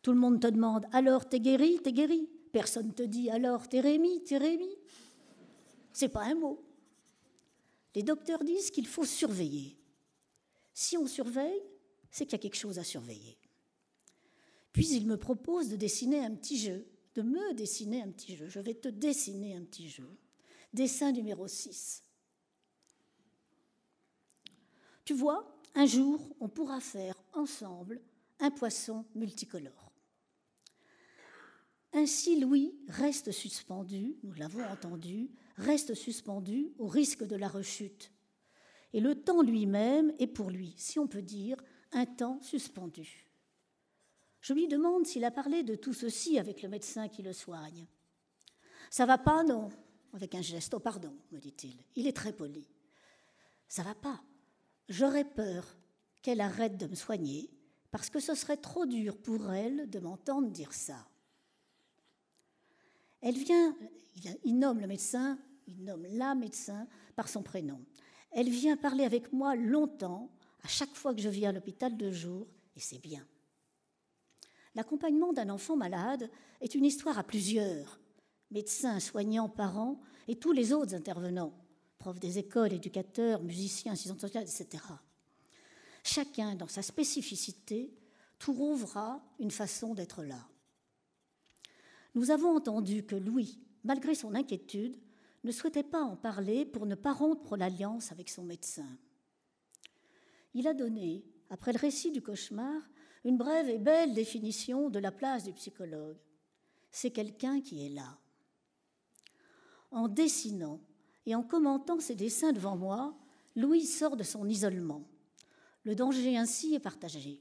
Tout le monde te demande alors t'es guéri, t'es guéri. Personne te dit alors t'es rémi, t'es rémi. C'est pas un mot. Les docteurs disent qu'il faut surveiller. Si on surveille, c'est qu'il y a quelque chose à surveiller. Puis il me propose de dessiner un petit jeu, de me dessiner un petit jeu. Je vais te dessiner un petit jeu. Dessin numéro 6. Tu vois, un jour, on pourra faire ensemble un poisson multicolore. Ainsi, Louis reste suspendu, nous l'avons entendu, reste suspendu au risque de la rechute. Et le temps lui-même est pour lui, si on peut dire, un temps suspendu. Je lui demande s'il a parlé de tout ceci avec le médecin qui le soigne. Ça va pas, non? Avec un geste. Oh, pardon, me dit-il. Il est très poli. Ça va pas. J'aurais peur qu'elle arrête de me soigner parce que ce serait trop dur pour elle de m'entendre dire ça. Elle vient, il nomme le médecin, il nomme la médecin par son prénom. Elle vient parler avec moi longtemps, à chaque fois que je viens à l'hôpital de jour, et c'est bien. L'accompagnement d'un enfant malade est une histoire à plusieurs, médecins, soignants, parents et tous les autres intervenants, profs des écoles, éducateurs, musiciens, assistants sociaux, etc. Chacun, dans sa spécificité, trouvera une façon d'être là. Nous avons entendu que Louis, malgré son inquiétude, ne souhaitait pas en parler pour ne pas rompre l'alliance avec son médecin. Il a donné, après le récit du cauchemar, une brève et belle définition de la place du psychologue. C'est quelqu'un qui est là. En dessinant et en commentant ses dessins devant moi, Louis sort de son isolement. Le danger ainsi est partagé.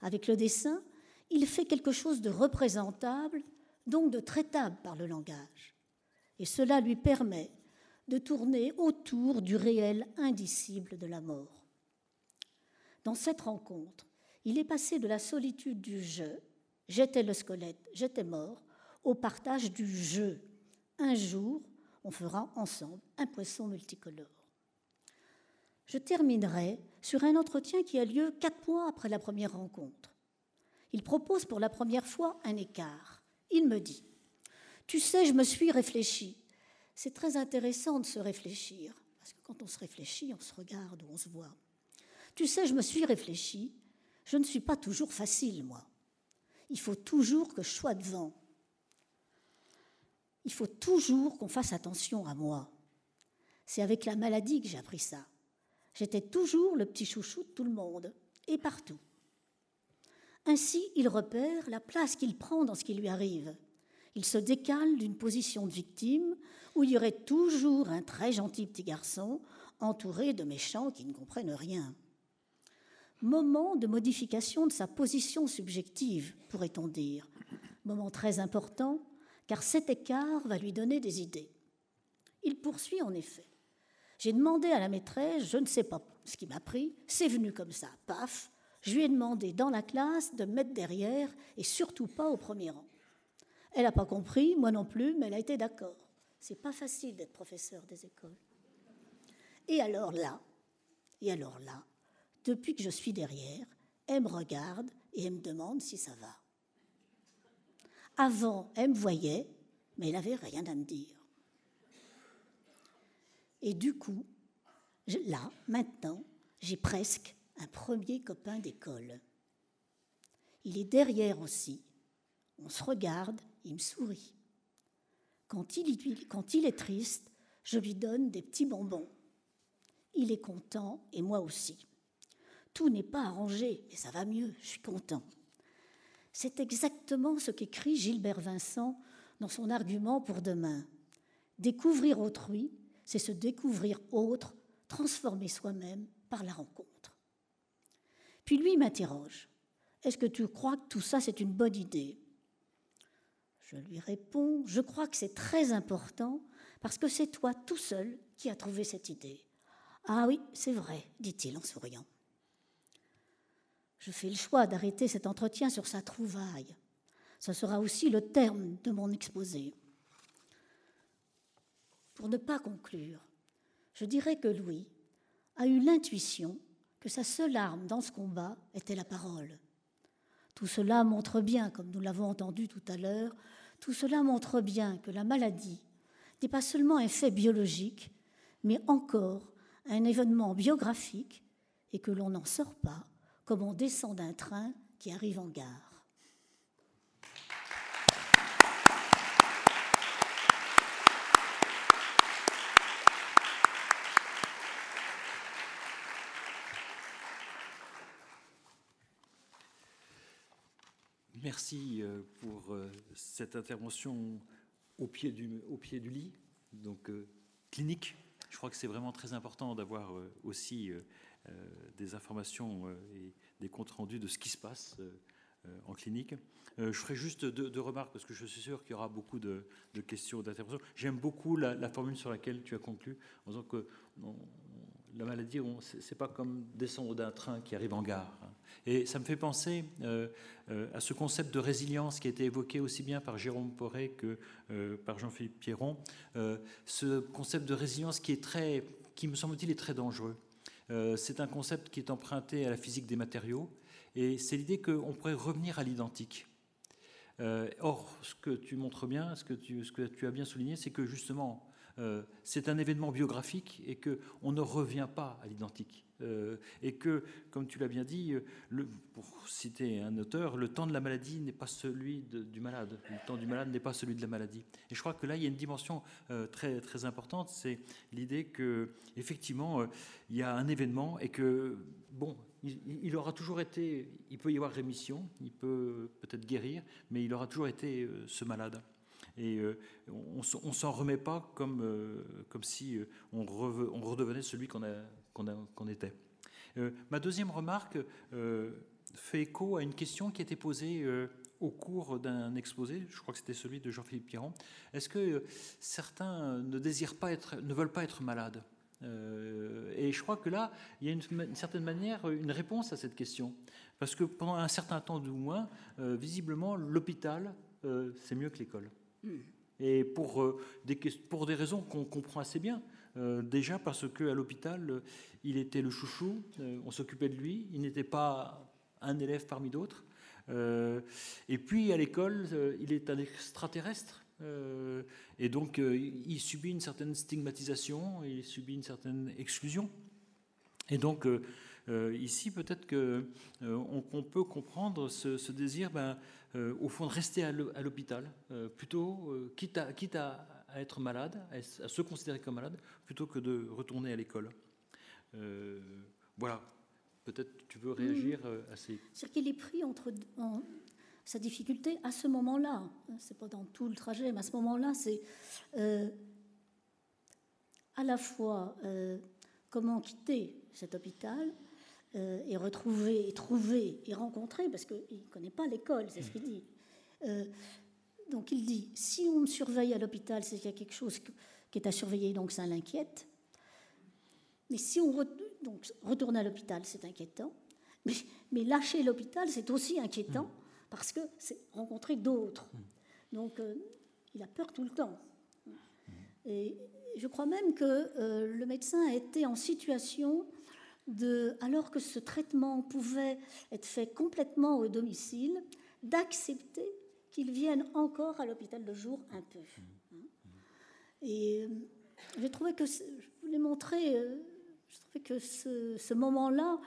Avec le dessin, il fait quelque chose de représentable, donc de traitable par le langage. Et cela lui permet de tourner autour du réel indicible de la mort. Dans cette rencontre, il est passé de la solitude du je, j'étais le squelette, j'étais mort, au partage du je. Un jour, on fera ensemble un poisson multicolore. Je terminerai sur un entretien qui a lieu quatre mois après la première rencontre. Il propose pour la première fois un écart. Il me dit Tu sais, je me suis réfléchi. C'est très intéressant de se réfléchir, parce que quand on se réfléchit, on se regarde ou on se voit. Tu sais, je me suis réfléchi. Je ne suis pas toujours facile, moi. Il faut toujours que je sois devant. Il faut toujours qu'on fasse attention à moi. C'est avec la maladie que j'ai appris ça. J'étais toujours le petit chouchou de tout le monde, et partout. Ainsi, il repère la place qu'il prend dans ce qui lui arrive. Il se décale d'une position de victime où il y aurait toujours un très gentil petit garçon entouré de méchants qui ne comprennent rien. Moment de modification de sa position subjective, pourrait-on dire. Moment très important, car cet écart va lui donner des idées. Il poursuit en effet. J'ai demandé à la maîtresse, je ne sais pas ce qui m'a pris, c'est venu comme ça, paf. Je lui ai demandé dans la classe de mettre derrière et surtout pas au premier rang. Elle n'a pas compris, moi non plus, mais elle a été d'accord. C'est pas facile d'être professeur des écoles. Et alors là, et alors là, depuis que je suis derrière, elle me regarde et elle me demande si ça va. Avant, elle me voyait, mais elle n'avait rien à me dire. Et du coup, là, maintenant, j'ai presque un premier copain d'école. Il est derrière aussi. On se regarde, il me sourit. Quand il, est triste, je lui donne des petits bonbons. Il est content et moi aussi. Tout n'est pas arrangé, mais ça va mieux, je suis content. C'est exactement ce qu'écrit Gilbert Vincent dans son argument pour demain. Découvrir autrui, c'est se découvrir autre, transformer soi-même par la rencontre. Puis lui m'interroge. Est-ce que tu crois que tout ça, c'est une bonne idée? Je lui réponds, je crois que c'est très important parce que c'est toi tout seul qui as trouvé cette idée. Ah oui, c'est vrai, dit-il en souriant. Je fais le choix d'arrêter cet entretien sur sa trouvaille. Ce sera aussi le terme de mon exposé. Pour ne pas conclure, je dirais que Louis a eu l'intuition que sa seule arme dans ce combat était la parole. Tout cela montre bien, comme nous l'avons entendu tout à l'heure, tout cela montre bien que la maladie n'est pas seulement un fait biologique, mais encore un événement biographique et que l'on n'en sort pas comme on descend d'un train qui arrive en gare. Merci euh, pour euh, cette intervention au pied du, lit, donc euh, clinique. Je crois que c'est vraiment très important d'avoir aussi des informations et des comptes rendus de ce qui se passe en clinique. je ferai juste deux, remarques parce que je suis sûr qu'il y aura beaucoup de, questions d'intervention. J'aime beaucoup la, formule sur laquelle tu as conclu en disant que la maladie, c'est pas comme descendre d'un train qui arrive en gare. Hein. Et ça me fait penser euh, euh, à ce concept de résilience qui a été évoqué aussi bien par Jérôme Poré que euh, par Jean-Philippe Pierron. ce concept de résilience qui est très, qui me semble-t-il, est très dangereux. C'est un concept qui est emprunté à la physique des matériaux, et c'est l'idée qu'on pourrait revenir à l'identique. or, ce que tu montres bien, ce que tu, ce que tu as bien souligné, c'est que justement, euh, c'est un événement biographique et qu'on ne revient pas à l'identique. Euh, et que, comme tu l'as bien dit, le, pour citer un auteur, le temps de la maladie n'est pas celui du malade. Le temps du malade n'est pas celui de la maladie. Et je crois que là, il y a une dimension euh, très, très importante, c'est l'idée que, effectivement, il y a un événement et que, bon, il, aura toujours été, il peut y avoir rémission, il peut peut-être guérir, mais il aura toujours été ce malade. Et euh, on ne s'en remet pas comme, euh, comme si euh, on, on redevenait celui qu'on qu'on était. ma deuxième remarque fait écho à une question qui a été posée au cours d'un exposé, je crois que c'était celui de Jean-Philippe Piron. Est-ce que certains ne désirent pas être, ne veulent pas être malades? Et je crois que là, il y a une, certaine manière une réponse à cette question. Parce que pendant un certain temps du moins, visiblement, l'hôpital, c'est mieux que l'école. Et pour, euh, des, pour des raisons qu'on comprend assez bien. Euh, déjà parce qu'à l'hôpital, euh, il était le chouchou, on s'occupait de lui, il n'était pas un élève parmi d'autres. et puis à l'école, il est un extraterrestre. et donc il subit une certaine stigmatisation, il subit une certaine exclusion. Et donc ici, peut-être qu'on on peut comprendre ce, désir ben, euh, au fond, de rester à l'hôpital, euh, plutôt, euh, quitte, quitte à, être malade, à, se considérer comme malade, plutôt que de retourner à l'école. voilà. Peut-être tu veux réagir à ces... C'est qu'il est pris entre sa difficulté à ce moment-là. C'est pas dans tout le trajet, mais à ce moment-là, c'est à la fois comment quitter cet hôpital euh, et retrouver, et trouver, et rencontrer, parce qu'il ne connaît pas l'école, c'est ce qu'il dit. Donc il dit, si on me surveille à l'hôpital, c'est qu'il y a quelque chose qui est à surveiller, donc ça l'inquiète. Mais si on donc, retourne à l'hôpital, c'est inquiétant. Mais, mais lâcher l'hôpital, c'est aussi inquiétant, mm. parce que c'est rencontrer d'autres. Mm. Donc euh, il a peur tout le temps. Et je crois même que euh, le médecin a été en situation de, alors que ce traitement pouvait être fait complètement au domicile, d'accepter qu'il vienne encore à l'hôpital de jour un peu. Hein. Et euh, j'ai trouvé que, je voulais montrer, euh, je trouvais que ce, moment-là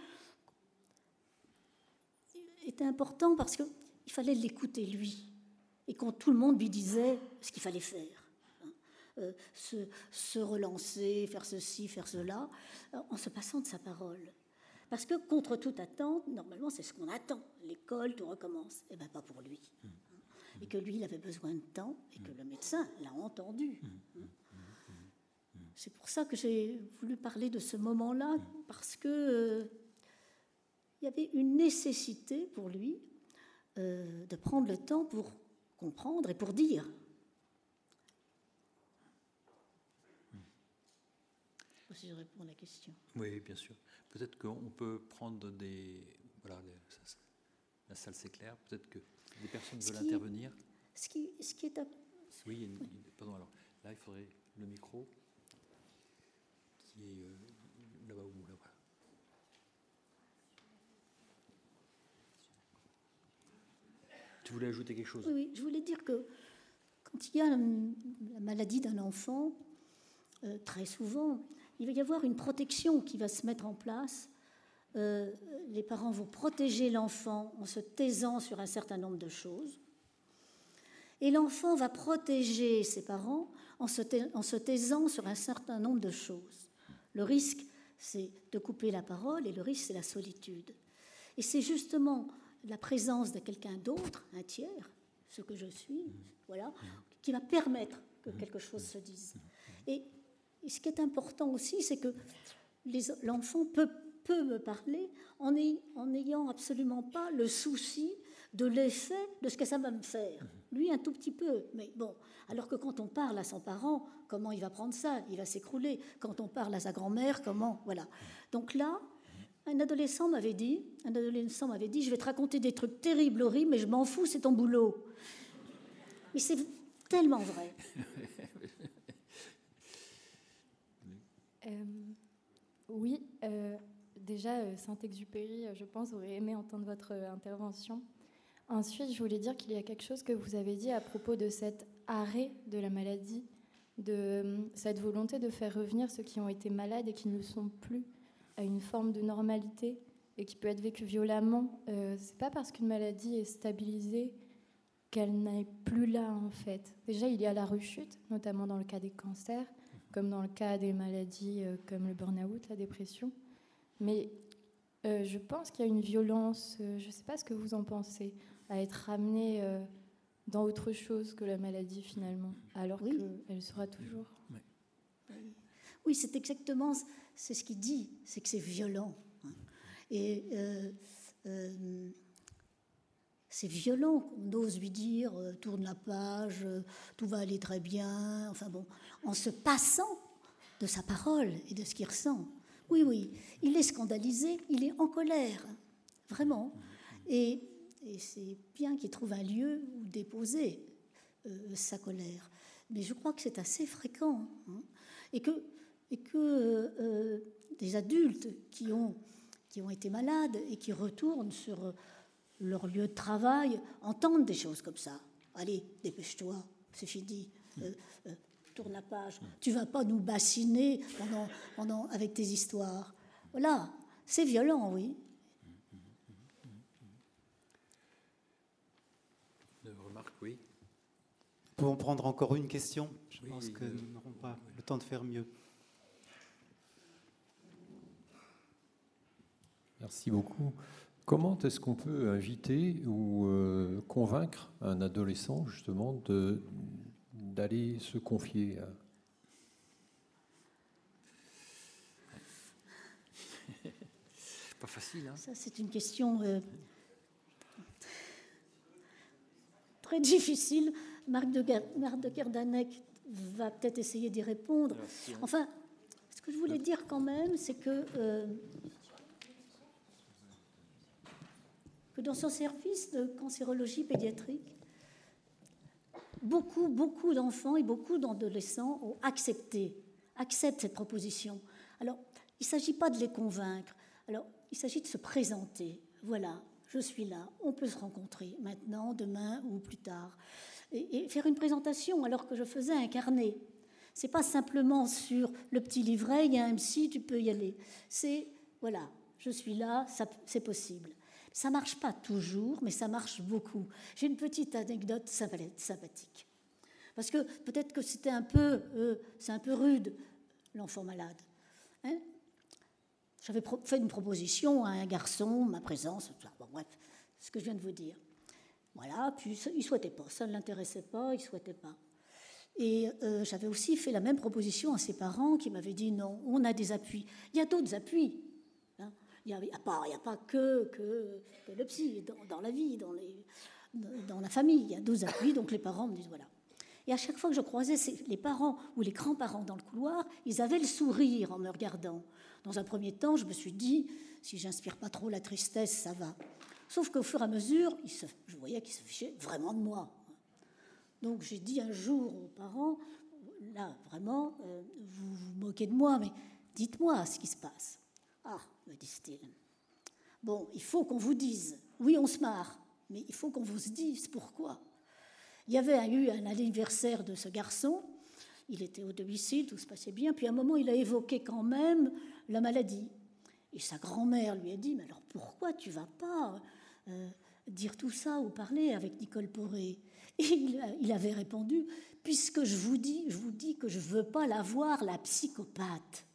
était important parce qu'il fallait l'écouter lui. Et quand tout le monde lui disait ce qu'il fallait faire. Euh, se, relancer, faire ceci, faire cela, en se passant de sa parole. Parce que contre toute attente, normalement, c'est ce qu'on attend. L'école, tout recommence. Et eh bien, pas pour lui. Et que lui, il avait besoin de temps et que le médecin l'a entendu. C'est pour ça que j'ai voulu parler de ce moment-là, parce que euh, il y avait une nécessité pour lui de prendre le temps pour comprendre et pour dire. si je réponds à la question. Oui, bien sûr. Peut-être qu'on peut prendre des. Voilà, la salle s'éclaire. Peut-être que des personnes veulent intervenir. Ce qui, ce qui est. Oui, pardon. Alors là, il faudrait le micro qui est euh, là-bas où là, voilà. Tu voulais ajouter quelque chose? Oui, je voulais dire que quand il y a la maladie d'un enfant, euh, très souvent, il va y avoir une protection qui va se mettre en place. Euh, les parents vont protéger l'enfant en se taisant sur un certain nombre de choses. Et l'enfant va protéger ses parents en se, taisant sur un certain nombre de choses. Le risque, c'est de couper la parole et le risque, c'est la solitude. Et c'est justement la présence de quelqu'un d'autre, un tiers, ce que je suis, voilà, qui va permettre que quelque chose se dise. Et ce qui est important aussi, c'est que l'enfant peut, peut, me parler en n'ayant absolument pas le souci de l'effet de ce que ça va me faire. Lui, un tout petit peu, mais bon. Alors que quand on parle à son parent, comment il va prendre ça? Il va s'écrouler. Quand on parle à sa grand-mère, comment? Voilà. Donc là, un adolescent m'avait dit, un adolescent m'avait dit, je vais te raconter des trucs terribles, horribles, mais je m'en fous, c'est ton boulot. Mais c'est tellement vrai. <laughs> Euh, oui, euh, déjà, euh, Saint-Exupéry, je pense, aurait aimé entendre votre intervention. Ensuite, je voulais dire qu'il y a quelque chose que vous avez dit à propos de cet arrêt de la maladie, de cette volonté de faire revenir ceux qui ont été malades et qui ne le sont plus à une forme de normalité et qui peut être vécue violemment. Euh, c'est pas parce qu'une maladie est stabilisée qu'elle n'est plus là en fait. Déjà, il y a la rechute, notamment dans le cas des cancers, comme dans le cas des maladies euh, comme le burn-out, la dépression. Mais euh, je pense qu'il y a une violence, euh, je ne sais pas ce que vous en pensez, à être ramené dans autre chose que la maladie finalement, alors qu'elle sera toujours. Oui, c'est exactement c'est ce qu'il dit, c'est que c'est violent. Hein. Et c'est violent qu'on ose lui dire euh, tourne la page, euh, tout va aller très bien, enfin bon, en se passant de sa parole et de ce qu'il ressent. Oui, oui, il est scandalisé, il est en colère, vraiment. Et, c'est bien qu'il trouve un lieu où déposer euh, sa colère. Mais je crois que c'est assez fréquent. Hein. et que, et que des adultes qui ont, été malades et qui retournent sur leur lieu de travail entendent des choses comme ça. Allez, dépêche-toi, c'est fini. Euh, euh, tourne la page. Tu vas pas nous bassiner pendant, pendant, avec tes histoires. Voilà, c'est violent, oui. remarque, oui. Nous pouvons prendre encore une question? Je pense que nous n'aurons pas le temps de faire mieux. Merci beaucoup. Comment est-ce qu'on peut inviter ou euh, convaincre un adolescent justement d'aller se confier à... Pas facile. Hein Ça, c'est une question euh, très difficile. Marc de, Marc de Kerdanec va peut-être essayer d'y répondre. Enfin, ce que je voulais dire quand même, c'est que euh, dans son service de cancérologie pédiatrique, beaucoup, beaucoup d'enfants et beaucoup d'adolescents ont accepté, acceptent cette proposition. Alors, il ne s'agit pas de les convaincre. Alors, il s'agit de se présenter. Voilà, je suis là, on peut se rencontrer maintenant, demain ou plus tard. Et, faire une présentation alors que je faisais un carnet. C'est pas simplement sur le petit livret, il y a un MC, tu peux y aller. C'est, voilà, je suis là, c'est possible. Ça marche pas toujours, mais ça marche beaucoup. J'ai une petite anecdote sympathique. Parce que peut-être que c'était un peu, euh, c'est un peu rude, l'enfant malade. Hein J'avais fait une proposition à un garçon, ma présence, bon, bref, ce que je viens de vous dire. Voilà, puis il souhaitait pas, ça ne l'intéressait pas, il souhaitait pas. Et euh, j'avais aussi fait la même proposition à ses parents qui m'avaient dit non, on a des appuis. Il y a d'autres appuis. Il n'y a, pas que, le psy dans, la vie, dans, la famille. Il y a d'autres appuis, donc les parents me disent voilà. Et à chaque fois que je croisais les parents ou les grands-parents dans le couloir, ils avaient le sourire en me regardant. Dans un premier temps, je me suis dit, si j'inspire pas trop la tristesse, ça va. Sauf qu'au fur et à mesure, je voyais qu'ils se fichaient vraiment de moi. Donc j'ai dit un jour aux parents, là vraiment, euh, vous vous moquez de moi, mais dites-moi ce qui se passe. Ah, me disent-ils. Bon, il faut qu'on vous dise. Oui, on se marre, mais il faut qu'on vous dise pourquoi. Il y avait eu un anniversaire de ce garçon, il était au domicile, tout se passait bien, puis à un moment il a évoqué quand même la maladie. Et sa grand-mère lui a dit, mais alors pourquoi tu vas pas euh, dire tout ça ou parler avec Nicole Poré? Et il, avait répondu Puisque je vous dis, je vous dis que je veux pas la voir, la psychopathe.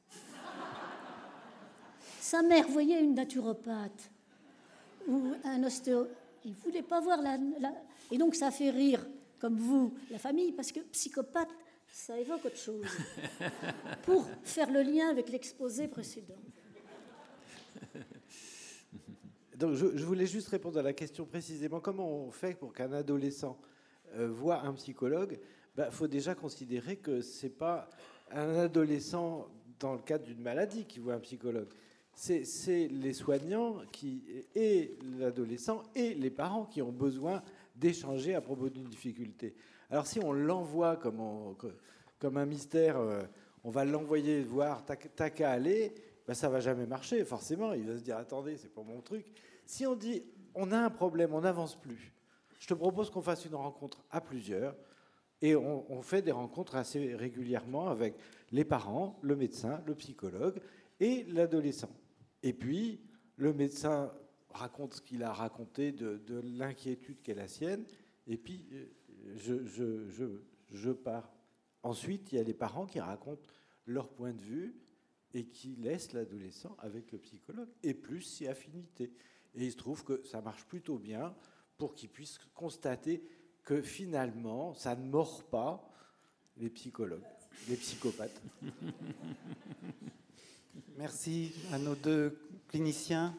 Sa mère voyait une naturopathe ou un ostéo. Il voulait pas voir la, Et donc ça fait rire, comme vous, la famille, parce que psychopathe, ça évoque autre chose. <laughs> Pour faire le lien avec l'exposé précédent. Donc, je, voulais juste répondre à la question précisément. Comment on fait pour qu'un adolescent euh, voit un psychologue? Il bah, faut déjà considérer que ce n'est pas un adolescent dans le cadre d'une maladie qui voit un psychologue. C'est les soignants qui, et l'adolescent et les parents qui ont besoin d'échanger à propos d'une difficulté. Alors si on l'envoie comme, un mystère, euh, on va l'envoyer voir, t'as qu'à aller, ben, ça va jamais marcher, forcément. Il va se dire attendez, c'est pas mon truc. Si on dit on a un problème, on n'avance plus, je te propose qu'on fasse une rencontre à plusieurs. Et on, fait des rencontres assez régulièrement avec les parents, le médecin, le psychologue et l'adolescent. Et puis, le médecin raconte ce qu'il a raconté de, de l'inquiétude qu'est la sienne. Et puis, euh, je, je, je, je pars. Ensuite, il y a les parents qui racontent leur point de vue et qui laisse l'adolescent avec le psychologue, et plus si affinité. Et il se trouve que ça marche plutôt bien pour qu'il puisse constater que finalement, ça ne mord pas les psychologues, les psychopathes. <laughs> Merci à nos deux cliniciens.